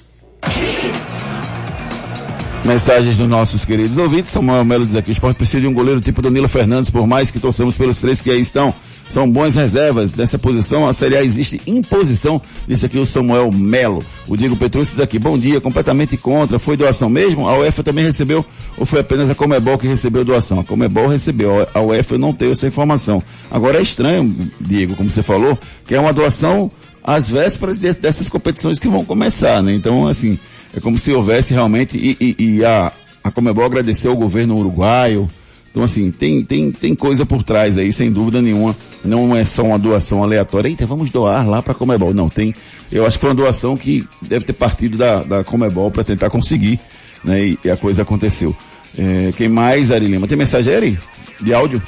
Mensagens dos nossos queridos ouvintes. Samuel Melo diz aqui, o esporte precisa de um goleiro tipo Danilo Fernandes, por mais que torçamos pelos três que aí estão. São bons reservas. Nessa posição, a Série A existe imposição, disse aqui o Samuel Melo. O Diego Petrúcio diz aqui, bom dia, completamente contra. Foi doação mesmo? A UEFA também recebeu ou foi apenas a Comebol que recebeu doação? A Comebol recebeu, a UEFA eu não tenho essa informação. Agora é estranho, Diego, como você falou, que é uma doação às vésperas de- dessas competições que vão começar, né? Então, assim, é como se houvesse realmente, e, e- e a, a Comebol agradeceu ao governo uruguaio. Então, assim, tem, tem, tem coisa por trás aí, sem dúvida nenhuma. Não é só uma doação aleatória. Eita, vamos doar lá para a Comebol. Não, tem. Eu acho que foi uma doação que deve ter partido da, da Comebol para tentar conseguir, né? E, e a coisa aconteceu. É, quem mais, Ari Lima? Tem mensagem, Ari? De áudio?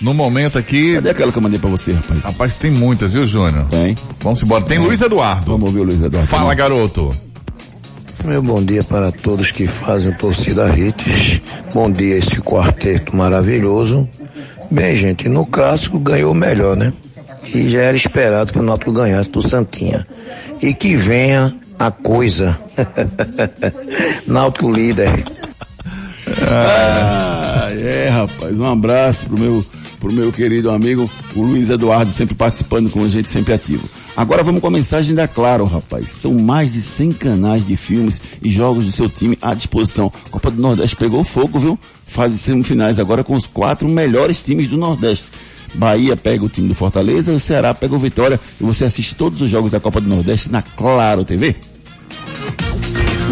No momento aqui. Cadê aquela que eu mandei pra você, rapaz? Rapaz, tem muitas, viu, Júnior? Tem. Vamos embora. Tem Luiz Eduardo. Vamos ouvir o Luiz Eduardo. Fala, garoto. Meu bom dia para todos que fazem torcida Hits. Bom dia esse quarteto maravilhoso. Bem, gente, no clássico ganhou melhor, né? E já era esperado que o Náutico ganhasse do Santinha. E que venha a coisa. Náutico líder. Ah, é, rapaz. Um abraço pro meu, pro meu querido amigo, o Luiz Eduardo, sempre participando com a gente, sempre ativo. Agora vamos com a mensagem da Claro, rapaz. São mais de 100 canais de filmes e jogos do seu time à disposição. Copa do Nordeste pegou fogo, viu? Fase semifinais agora com os quatro melhores times do Nordeste. Bahia pega o time do Fortaleza, o Ceará pega o Vitória e você assiste todos os jogos da Copa do Nordeste na Claro TV.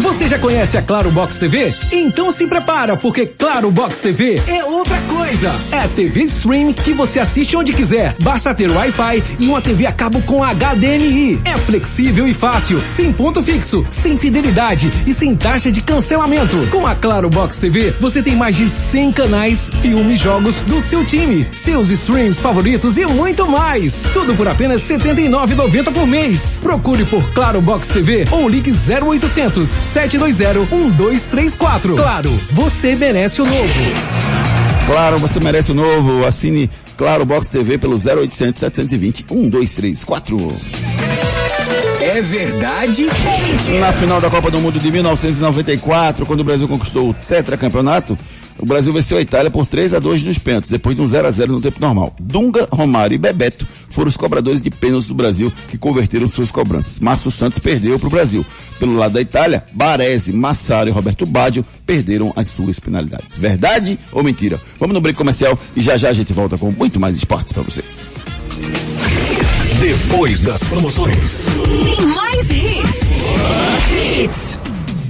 Você já conhece a Claro Box TV? Então se prepara, porque Claro Box TV é outra coisa. É TV Stream que você assiste onde quiser. Basta ter Wi-Fi e uma TV a cabo com HDMI. É flexível e fácil, sem ponto fixo, sem fidelidade e sem taxa de cancelamento. Com a Claro Box TV, você tem mais de 100 canais, filmes, jogos do seu time, seus streams favoritos e muito mais. Tudo por apenas R$ 79,90 por mês. Procure por Claro Box TV ou ligue 0800 720 1234. Claro, você merece o novo. Claro, você merece o novo. Assine Claro Box TV pelo 0800 720 1234. É verdade? Na final da Copa do Mundo de 1994, quando o Brasil conquistou o tetracampeonato, o Brasil venceu a Itália por 3 a 2 nos pênaltis, depois de um 0 a 0 no tempo normal. Dunga, Romário e Bebeto foram os cobradores de pênaltis do Brasil que converteram suas cobranças. Márcio Santos perdeu para o Brasil. Pelo lado da Itália, Baresi, Massaro e Roberto Baggio perderam as suas penalidades. Verdade ou mentira? Vamos no break comercial e já já a gente volta com muito mais esportes para vocês. Depois das promoções. Mais hits.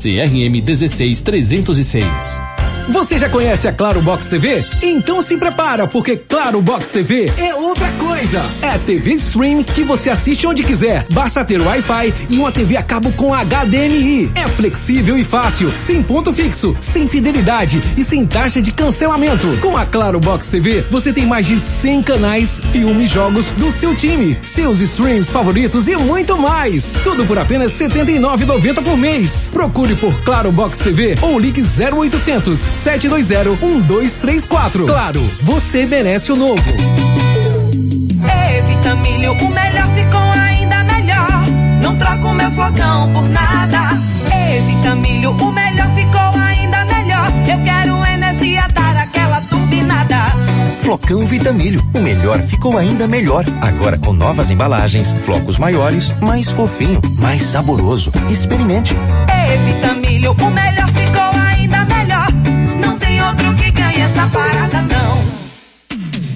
CRM 16306. Você já conhece a Claro Box TV? Então se prepara, porque Claro Box TV é outra coisa. Coisa. É TV Stream que você assiste onde quiser. Basta ter Wi-Fi e uma TV a cabo com HDMI. É flexível e fácil, sem ponto fixo, sem fidelidade e sem taxa de cancelamento. Com a Claro Box TV, você tem mais de 100 canais, filmes, jogos do seu time, seus streams favoritos e muito mais. Tudo por apenas R$ 79,90 por mês. Procure por Claro Box TV ou ligue 0800 720 1234. Claro, você merece o novo. Ei, Vitamilho, o melhor ficou ainda melhor. Não troco meu flocão por nada. Ei, Vitamilho, o melhor ficou ainda melhor. Eu quero energia, dar aquela turbinada. Flocão Vitamilho, o melhor ficou ainda melhor. Agora com novas embalagens, flocos maiores, mais fofinho, mais saboroso. Experimente. Ei, Vitamilho, o melhor ficou ainda melhor. Não tem outro que ganhe essa parada, não.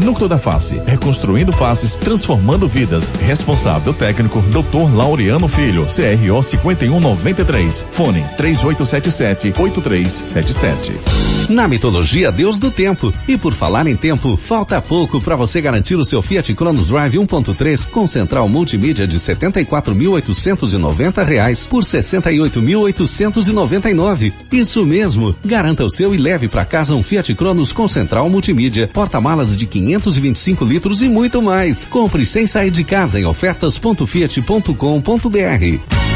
Núcleo da Face, reconstruindo faces, transformando vidas. Responsável técnico, Dr. Laureano Filho, CRO 5193. Fone 3877-8377. Na mitologia Deus do Tempo. E por falar em tempo, falta pouco para você garantir o seu Fiat Cronos Drive 1.3 com central multimídia de 74.890 reais por R$ 68.899. Isso mesmo. Garanta o seu e leve para casa um Fiat Cronos com central multimídia, porta-malas de 525 litros e muito mais. Compre sem sair de casa em ofertas.fiat.com.br.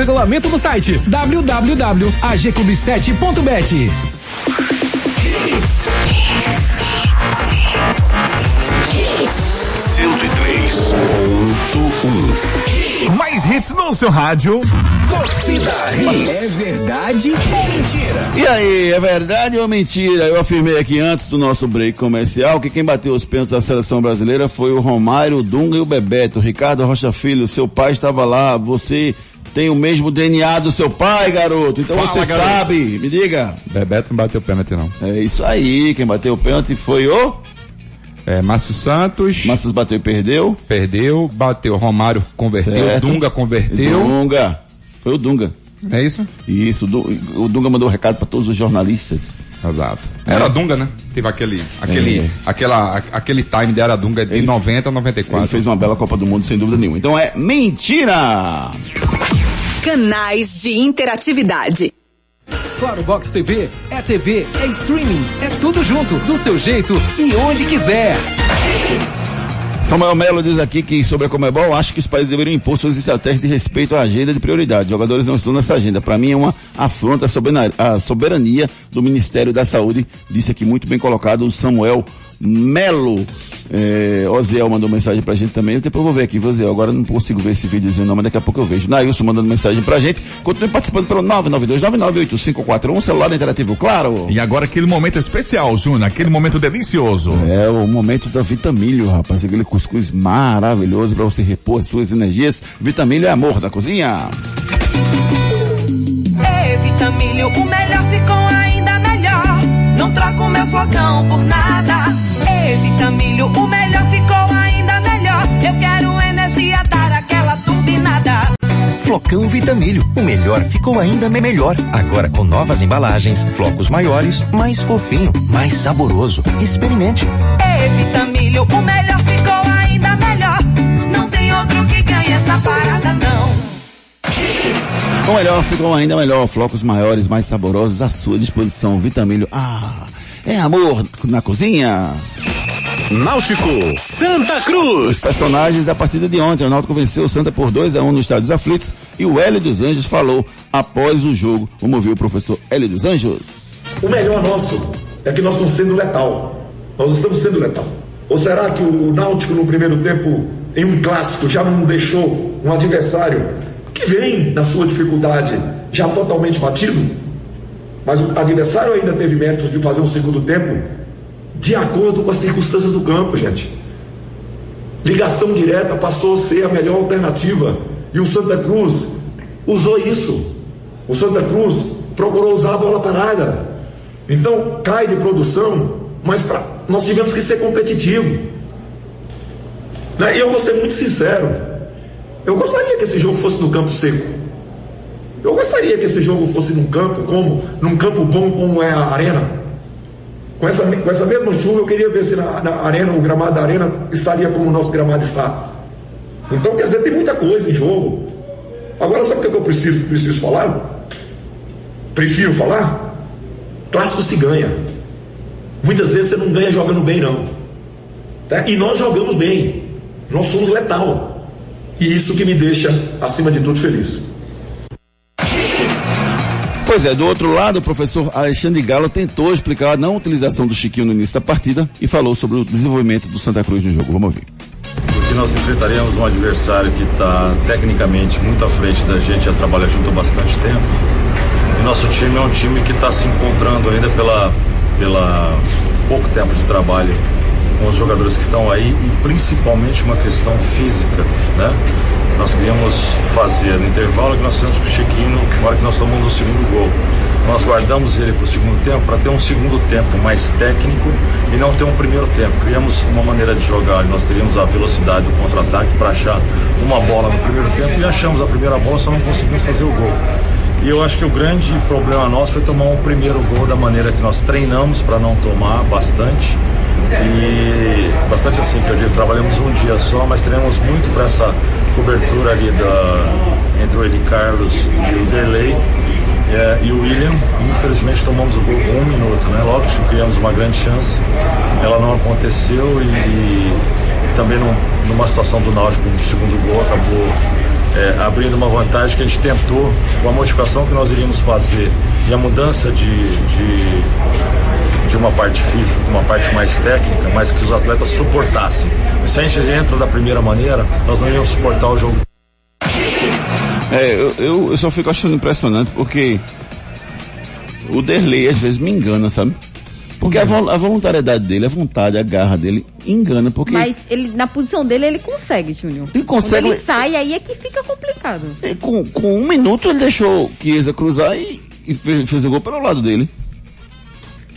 regulamento no site www.agclub7.bet. Mais hits no seu rádio. Torcida Hits. É verdade ou mentira? E aí, é verdade ou mentira? Eu afirmei aqui antes do nosso break comercial que quem bateu os pênaltis da seleção brasileira foi o Romário, o Dunga e o Bebeto. Ricardo Rocha Filho, seu pai estava lá, você tem o mesmo DNA do seu pai, garoto. Então Fala, você garoto. sabe, me diga. Bebeto não bateu pênalti não. É isso aí, quem bateu o pênalti foi o... É, Márcio Santos. Márcio bateu e perdeu. Perdeu, bateu, Romário converteu, Certo. Dunga converteu. Dunga. Foi o Dunga. É isso? Isso, o Du- o Dunga mandou um recado para todos os jornalistas. Exato. Era Dunga, né? Teve aquele, aquele, É. aquela, aquele time de Aradunga de 90 a 94. Ele fez uma bela Copa do Mundo, sem dúvida nenhuma. Então é mentira! Canais de interatividade. Claro Box TV é TV, é streaming, é tudo junto, do seu jeito e onde quiser. Samuel Melo diz aqui que sobre a Comebol, acho que os países deveriam impor suas estratégias de respeito à agenda de prioridade. Os jogadores não estão nessa agenda. Para mim é uma afronta à soberania, do Ministério da Saúde. Disse aqui muito bem colocado o Samuel Melo. É, Oziel mandou mensagem pra gente também. Depois eu vou ver aqui, Oziel. Agora eu não consigo ver esse videozinho não, mas daqui a pouco eu vejo. Nailson mandando mensagem pra gente. Continue participando pelo 992998541, celular interativo, claro. E agora aquele momento especial, Júnior, aquele momento delicioso. É o momento da Vitamilho, rapaz. Aquele cuscuz maravilhoso para você repor as suas energias. Vitamilho é amor da cozinha. Ei, Vitamilho, o melhor ficou ainda melhor. Não troco meu flocão por nada. Ei, Vitamilho, o melhor ficou ainda melhor. Eu quero energia, dar aquela turbinada. Flocão Vitamilho, o melhor ficou ainda me- melhor. Agora com novas embalagens, flocos maiores, mais fofinho, mais saboroso. Experimente. Ei, Vitamilho, o melhor ficou ainda melhor. Não tem outro que ganhe essa parada, não. O melhor ficou ainda melhor. Flocos maiores, mais saborosos à sua disposição. Vitamilho. Ah, é amor na cozinha. Náutico, Santa Cruz. Os personagens da partida de ontem. O Náutico venceu o Santa por 2 a 1 no Estádio dos Aflitos e o Hélio dos Anjos falou após o jogo. Vamos ouvir o professor Hélio dos Anjos. O melhor nosso é que nós estamos sendo letal. Nós estamos sendo letal. Ou será que o Náutico no primeiro tempo, em um clássico, já não deixou um adversário que vem na sua dificuldade já totalmente batido? Mas o adversário ainda teve méritos de fazer um segundo tempo de acordo com as circunstâncias do campo, gente. Ligação direta passou a ser a melhor alternativa e o Santa Cruz usou isso. O Santa Cruz procurou usar a bola parada. Então cai de produção, mas pra, nós tivemos que ser competitivo. Né? E eu vou ser muito sincero. Eu gostaria que esse jogo fosse no campo seco. Eu gostaria que esse jogo fosse num campo como num campo bom como é a arena. Com essa, com essa mesma chuva, eu queria ver se na, na arena, o gramado da arena estaria como o nosso gramado está. Então, quer dizer, tem muita coisa em jogo. Agora, sabe o que, é eu preciso, preciso falar? Prefiro falar? Clássico se ganha. Muitas vezes você não ganha jogando bem, não. Tá? E nós jogamos bem. Nós somos letal. E isso que me deixa, acima de tudo, feliz. Pois é, do outro lado, o professor Alexandre Galo tentou explicar a não utilização do Chiquinho no início da partida e falou sobre o desenvolvimento do Santa Cruz no jogo. Vamos ouvir. Porque nós enfrentaríamos um adversário que está tecnicamente muito à frente da gente, já trabalha junto há bastante tempo. E nosso time é um time que está se encontrando ainda pela, pela pouco tempo de trabalho com os jogadores que estão aí e principalmente uma questão física, né? Nós queríamos fazer no intervalo que nós fizemos com o Chiquinho na hora que nós tomamos o segundo gol. Nós guardamos ele para o segundo tempo para ter um segundo tempo mais técnico e não ter um primeiro tempo. Criamos uma maneira de jogar, nós teríamos a velocidade do contra-ataque para achar uma bola no primeiro tempo e achamos a primeira bola, só não conseguimos fazer o gol. E eu acho que o grande problema nosso foi tomar um primeiro gol da maneira que nós treinamos para não tomar bastante. E bastante assim, que eu digo, trabalhamos um dia só, mas treinamos muito para essa cobertura ali da, entre o Eli Carlos e o Derley. É, e o William, infelizmente tomamos o gol um minuto, né? Logo criamos uma grande chance, ela não aconteceu e, e também num, numa situação do Náutico, no segundo gol, acabou é, abrindo uma vantagem que a gente tentou, com a modificação que nós iríamos fazer e a mudança de, de, de uma parte física para uma parte mais técnica, mas que os atletas suportassem. Se a gente entra da primeira maneira, nós não íamos suportar o jogo. É, eu, eu, eu só fico achando impressionante porque o Derlei às vezes me engana, sabe? Porque a, a voluntariedade dele, a vontade, a garra dele engana, porque... Mas ele, na posição dele ele consegue, Júnior. Ele consegue... Quando ele sai, aí é que fica complicado. É, com, com um minuto ele deixou Chiesa cruzar e, e fez, fez o gol pelo lado dele.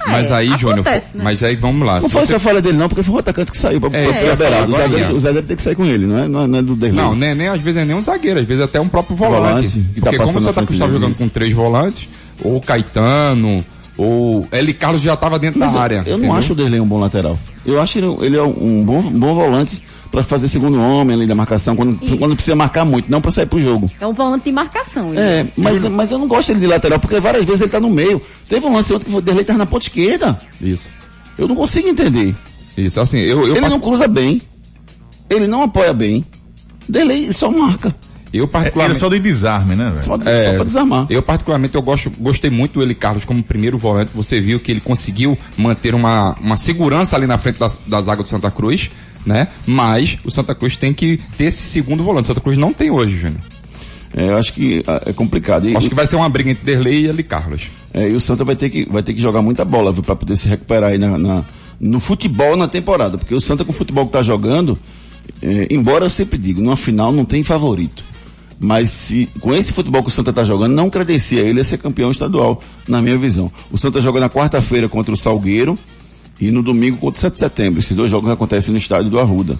Mas é, aí, Júnior, acontece, fo- mas aí vamos lá. Não foi você- só falha dele não, porque foi o atacante que saiu pra, É, pra beirada. O zagueiro, o zagueiro tem que sair com ele, não é, não é, não é do Derlei. Não, nem, nem às vezes é nem um zagueiro, às vezes até um próprio volante. Volante, tá porque como passando o na Santa frente Cruz estava dele, jogando com três volantes, ou Caetano, ou Eli Carlos já estava dentro Mas da eu- área. Eu não entendeu? acho o Derlei um bom lateral. Eu acho ele, ele é um bom, bom volante pra fazer segundo homem ali da marcação, quando, Isso. quando precisa marcar muito, não pra sair pro jogo. É um volante de marcação. ele. É, mas, mas eu não gosto dele de lateral, porque várias vezes ele tá no meio. Teve um lance ontem que o Derlei tava na ponta esquerda. Isso. Eu não consigo entender. Isso, assim, eu... eu ele não cruza bem. Ele não apoia bem. Derlei só marca. Eu particularmente... Ele é só de desarme, né, velho? Só, É, só pra desarmar. Eu particularmente eu gosto, gostei muito do Eli Carlos como primeiro volante. Você viu que ele conseguiu manter uma, uma segurança ali na frente da, da zaga do Santa Cruz, né? Mas o Santa Cruz tem que ter esse segundo volante. O Santa Cruz não tem hoje, Júnior. É, eu acho que ah, é complicado. E, Acho que vai ser uma briga entre Derlei e Eli Carlos. É, e o Santa vai ter que, vai ter que jogar muita bola, viu, pra poder se recuperar aí na, na- no futebol na temporada. Porque o Santa com o futebol que tá jogando, é, embora eu sempre digo, numa final não tem favorito. Mas se, com esse futebol que o Santa tá jogando, não credencia ele a ser campeão estadual, na minha visão. O Santa joga na quarta-feira contra o Salgueiro e no domingo contra o 7 de setembro. Esses dois jogos acontecem no estádio do Arruda.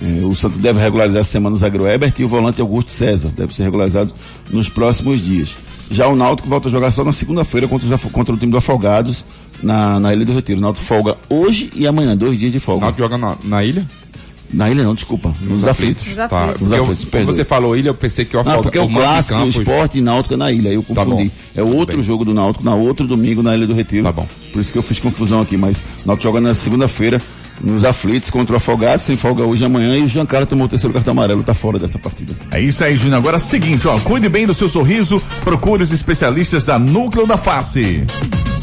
É, o Santos deve regularizar essa semana o zagueiro Ebert e o volante Augusto César. Deve ser regularizado nos próximos dias. Já o Náutico volta a jogar só na segunda-feira contra, contra o time do Afogados na, na Ilha do Retiro. O Náutico folga hoje e amanhã, dois dias de folga. O Náutico joga na, na ilha? Na ilha não, desculpa. Nos, aflitos. Nos Tá, aflitos. Nos porque eu- aflitos, quando você falou ilha, eu pensei que o Não, porque é o clássico, o esporte e Náutico é na ilha, aí eu Tá confundi. bom. é outro bem. jogo do Náutico, na outro domingo na Ilha do Retiro. Tá bom. Por isso que eu fiz confusão aqui, mas o Náutico joga na segunda-feira, nos aflitos contra o Afogados, sem folga hoje e amanhã, e o Giancarlo tomou o terceiro cartão amarelo, tá fora dessa partida. É isso aí, Júnior. Agora é o seguinte, ó, cuide bem do seu sorriso, procure os especialistas da Núcleo da Face.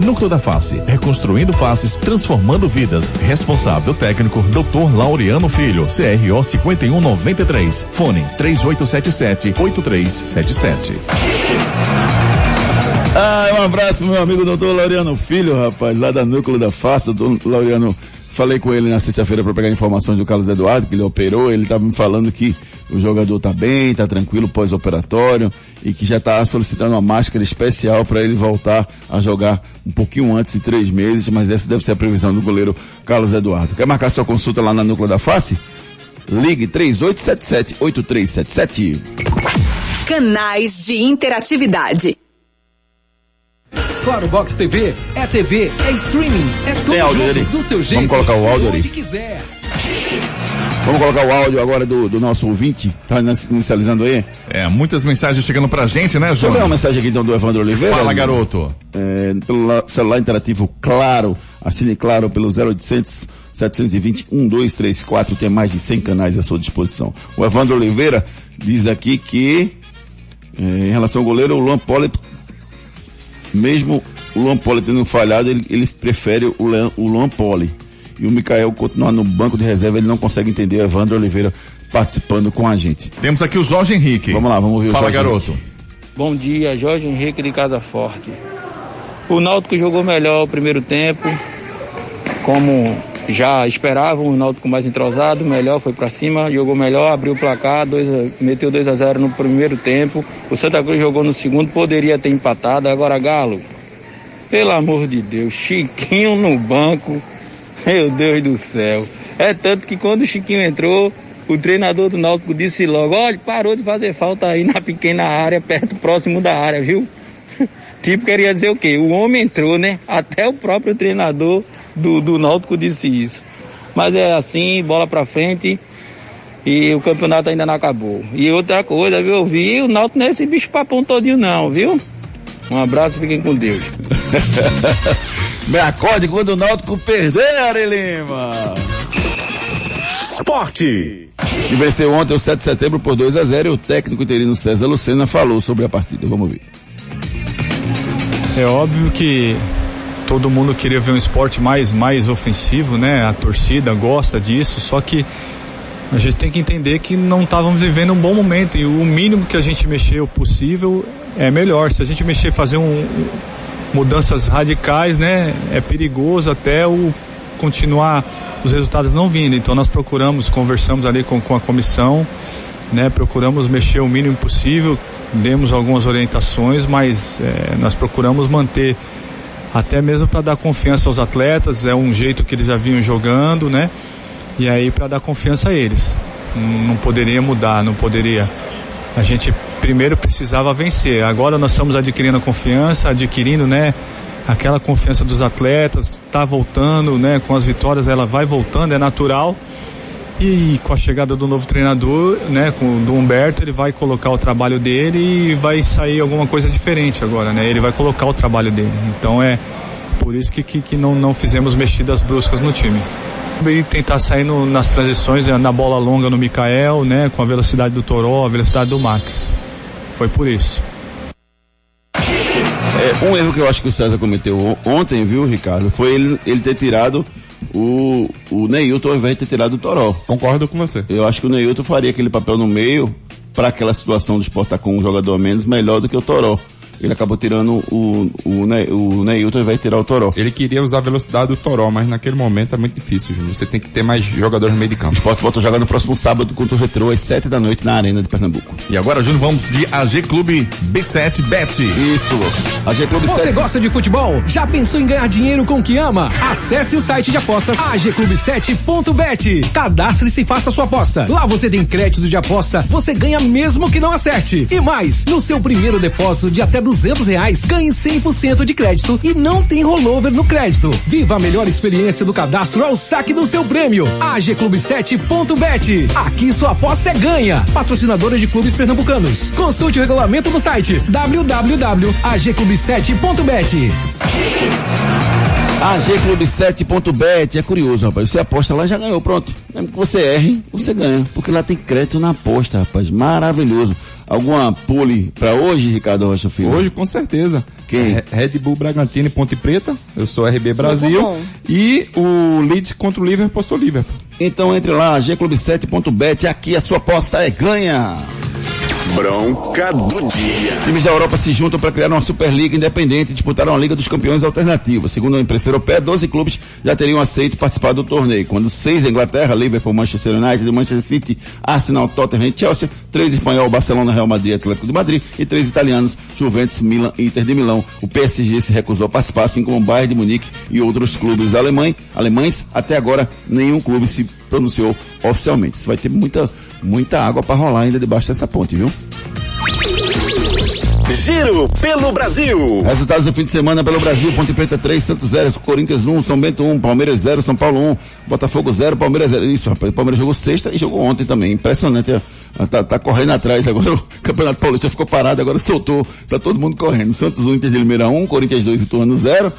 Núcleo da Face, reconstruindo faces, transformando vidas. Responsável técnico, Dr. Laureano Filho, CRO 5193. Fone 3877 8377. Ah, um abraço meu amigo doutor Laureano Filho, rapaz, lá da Núcleo da Face, doutor Laureano. Falei com ele na sexta-feira para pegar informações do Carlos Eduardo, que ele operou, ele estava me falando que o jogador tá bem, tá tranquilo pós-operatório e que já tá solicitando uma máscara especial para ele voltar a jogar um pouquinho antes de três meses, mas essa deve ser a previsão do goleiro Carlos Eduardo. Quer marcar sua consulta lá na Núcleo da Face? Ligue 3877-8377. Canais de interatividade. Claro Box TV é TV, é streaming, é tudo Tem áudio junto, dele? do seu jeito. Vamos colocar o áudio onde ali. quiser. Vamos colocar o áudio agora do, do nosso ouvinte, tá inicializando aí? É, muitas mensagens chegando pra gente, né, Deixa eu ver João? uma mensagem aqui então do Evandro Oliveira. Fala, garoto. É, pelo la- celular interativo Claro, assine Claro pelo 0800 720 1234, tem mais de 100 canais à sua disposição. O Evandro Oliveira diz aqui que, é, em relação ao goleiro, o Luan Poli, mesmo o Luan Poli tendo falhado, ele, ele prefere o, o Luan Poli. E o Mikael continuar no banco de reserva, ele não consegue entender o Evandro Oliveira participando com a gente. Temos aqui o Jorge Henrique. Vamos lá, vamos ouvir o Fala, Jorge garoto. Bom dia, Jorge Henrique de Casa Forte. O Náutico jogou melhor o primeiro tempo, como já esperavam, o Náutico mais entrosado, melhor, foi pra cima, jogou melhor, abriu o placar, dois, meteu 2 a 0 no primeiro tempo. O Santa Cruz jogou no segundo, poderia ter empatado. Agora Galo, pelo amor de Deus, Chiquinho no banco, meu Deus do céu. É tanto que quando o Chiquinho entrou, o treinador do Náutico disse logo, olha, parou de fazer falta aí na pequena área, perto, próximo da área, viu? tipo, queria dizer o quê? O homem entrou, né? Até o próprio treinador do, do Náutico disse isso. Mas é assim, bola pra frente e o campeonato ainda não acabou. E outra coisa, viu? Eu vi o Náutico não é esse bicho papão todinho não, viu? Um abraço, fiquem com Deus. Me acorde quando o Náutico perder, Ari Lima. Esporte. E venceu ontem o 7 de setembro por 2 a 0 e o técnico interino César Lucena falou sobre a partida. Vamos ver. É óbvio que todo mundo queria ver um esporte mais, mais ofensivo, né? A torcida gosta disso, só que a gente tem que entender que não estávamos vivendo um bom momento e o mínimo que a gente mexeu possível é melhor. Se a gente mexer, fazer um, mudanças radicais, né? É perigoso até o continuar os resultados não vindo. Então nós procuramos, conversamos ali com, com a comissão, né? Procuramos mexer o mínimo possível, demos algumas orientações, mas eh, nós procuramos manter até mesmo para dar confiança aos atletas, é um jeito que eles já vinham jogando, né? E aí para dar confiança a eles. Não poderia mudar, não poderia. A gente primeiro precisava vencer. Agora nós estamos adquirindo a confiança, adquirindo, né, aquela confiança dos atletas, tá voltando, né, com as vitórias ela vai voltando, é natural. E com a chegada do novo treinador, né, com do Humberto, ele vai colocar o trabalho dele e vai sair alguma coisa diferente agora, né? Ele vai colocar o trabalho dele. Então é por isso que, que, que não, não fizemos mexidas bruscas no time. E tentar sair no- nas transições, né, na bola longa no Mikael, né, com a velocidade do Toró, a velocidade do Max. Foi por isso. É, um erro que eu acho que o César cometeu on- ontem, viu, Ricardo, foi ele, ele ter tirado o, o Neilton ao invés de ter tirado o Toró. Concordo com você. Eu acho que o Neilton faria aquele papel no meio para aquela situação do Sport estar com um jogador a menos melhor do que o Toró. Ele acabou tirando o, o, Ne- o Neilton e vai tirar o Toró. Ele queria usar a velocidade do Toró, mas naquele momento é muito difícil, Júnior. Você tem que ter mais jogadores no meio de campo. O Sport volta a jogar no próximo sábado contra o Retrô às 7 da noite na Arena de Pernambuco. E agora, Júnior, vamos de AG Clube B7 Bet. Isso, AG Clube Você gosta de futebol? Já pensou em ganhar dinheiro com o que ama? Acesse o site de apostas agclube7.bet. Cadastre-se e faça sua aposta. Lá você tem crédito de aposta, você ganha mesmo que não acerte. E mais, no seu primeiro depósito de até 200 reais, ganhe 100% de crédito e não tem rollover no crédito. Viva a melhor experiência do cadastro ao saque do seu prêmio. agclube7.bet. Aqui sua aposta é ganha. Patrocinadora de clubes pernambucanos. Consulte o regulamento no site www.agclube7.bet. AGClube7.bet é curioso, rapaz. Você aposta lá já ganhou, pronto. Mesmo que você erre, você ganha. Porque lá tem crédito na aposta, rapaz. Maravilhoso. Alguma pole pra hoje, Ricardo Rocha Filho? Hoje, com certeza. Quem? É Red Bull Bragantino e Ponte Preta. Eu sou RB Brasil. E o Leeds contra o Liverpool, sou Liverpool. Então entre lá, gclube7.bet. Aqui a sua aposta é ganha. Bronca do dia. Times da Europa se juntam para criar uma Superliga independente e disputar uma Liga dos Campeões alternativa. Segundo a imprensa europeia, 12 clubes já teriam aceito participar do torneio, quando seis Inglaterra, Liverpool, Manchester United, Manchester City, Arsenal, Tottenham e Chelsea, três espanhol, Barcelona, Real Madrid, Atlético de Madrid e três italianos, Juventus, Milan e Inter de Milão. O PSG se recusou a participar, assim como o Bayern de Munique e outros clubes alemães. alemães. Até agora, nenhum clube se pronunciou oficialmente. Isso vai ter muita, muita água para rolar ainda debaixo dessa ponte, viu? Giro pelo Brasil. Resultados do fim de semana pelo Brasil, Ponte Preta 3, Santos 0, Corinthians 1, São Bento 1, Palmeiras 0, São Paulo 1, Botafogo 0, Palmeiras 0. Isso, rapaz, o Palmeiras jogou sexta e jogou ontem também. Impressionante, ó. tá, tá correndo atrás agora. O Campeonato Paulista ficou parado, agora soltou, tá todo mundo correndo. Santos 1, Inter de Limeira 1, Corinthians 2 e Ituano 0.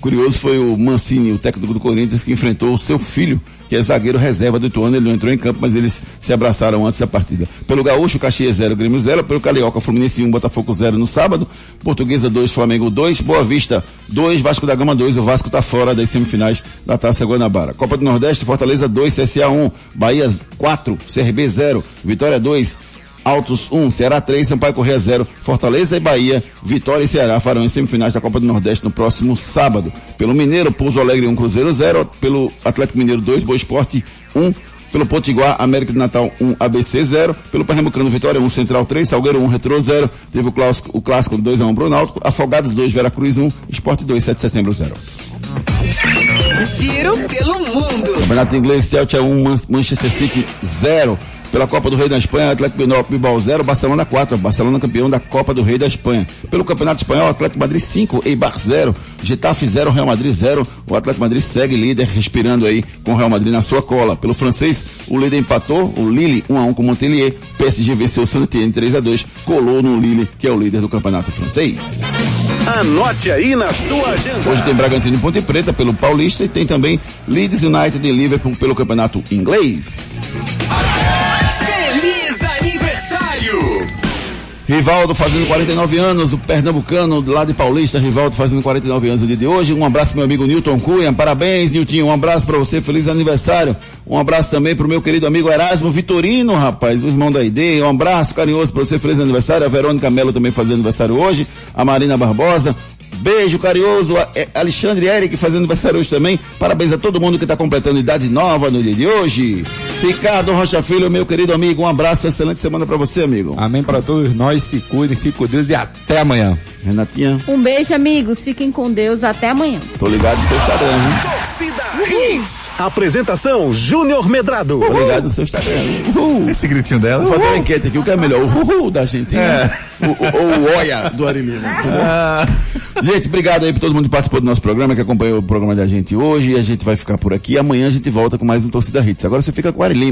Curioso foi o Mancini, o técnico do Corinthians, que enfrentou o seu filho, que é zagueiro reserva do Ituano. Ele não entrou em campo, mas eles se abraçaram antes da partida. Pelo Gaúcho, Caxias 0, Grêmio 0. Pelo Carioca, Fluminense 1, Botafogo 0 no sábado. Portuguesa 2, Flamengo 2. Boa Vista 2, Vasco da Gama 2. O Vasco está fora das semifinais da Taça Guanabara. Copa do Nordeste, Fortaleza 2, CSA 1. Bahia 4, CRB 0. Vitória 2. Altos 1, Ceará 3, Sampaio Corrêa 0, Fortaleza e Bahia, Vitória e Ceará farão as semifinais da Copa do Nordeste no próximo sábado. Pelo Mineiro, Pouso Alegre 1, Cruzeiro 0, pelo Atlético Mineiro 2, Boa Esporte 1, pelo Potiguar, América do Natal 1, ABC 0, pelo Pernambucano Vitória 1, Central 3, Salgueiro 1, Retro 0, teve o clássico, o clássico 2 a 1 pro Náutico, Afogados 2, Veracruz 1, Esporte 2, 7 de setembro 0. Giro pelo mundo. Campeonato Inglês, Celtic 1, Man- Manchester City 0. Pela Copa do Rei da Espanha, Atlético Bilbao- Bilbao 0, Barcelona 4. Barcelona campeão da Copa do Rei da Espanha. Pelo Campeonato Espanhol, Atlético Madrid 5, Eibar 0. Getafe 0, Real Madrid 0. O Atlético Madrid segue líder, respirando aí com o Real Madrid na sua cola. Pelo francês, o líder empatou, o Lille 1 a 1 com o Montpellier. PSG venceu o Saint-Étienne 3 a 2, colou no Lille, que é o líder do Campeonato Francês. Anote aí na sua agenda. Hoje tem Bragantino e Ponte Preta pelo Paulista e tem também Leeds United e Liverpool pelo Campeonato Inglês. Rivaldo fazendo 49 anos, o pernambucano lá de Paulista, Rivaldo fazendo 49 anos no dia de hoje. Um abraço meu amigo Newton Cunha. Parabéns, Nilton. Um abraço para você, feliz aniversário. Um abraço também pro meu querido amigo Erasmo Vitorino, rapaz, o irmão da ID. Um abraço carinhoso para você, feliz aniversário. A Verônica Mello também fazendo aniversário hoje. A Marina Barbosa. Beijo carinhoso, a- é, Alexandre Eric fazendo aniversário hoje também. Parabéns a todo mundo que está completando idade nova no dia de hoje. Ricardo Rocha Filho, meu querido amigo, um abraço, excelente semana para você, amigo. Amém para todos nós, se cuidem, fiquem com Deus e até amanhã. Renatinha, Um beijo, amigos. Fiquem com Deus. Até amanhã. tô ligado no seu Instagram, hein? Torcida Hits. Apresentação Júnior Medrado. Tô ligado no seu Instagram. Uhul. Esse gritinho dela. Vou fazer uma enquete aqui, o que é melhor, o uhul da Argentina É. o- o- ou o oia do Arilino? Gente, obrigado aí por todo mundo que participou do nosso programa, que acompanhou o programa da gente hoje, e a gente vai ficar por aqui. Amanhã a gente volta com mais um Torcida Hits. Agora você fica com o Arilino.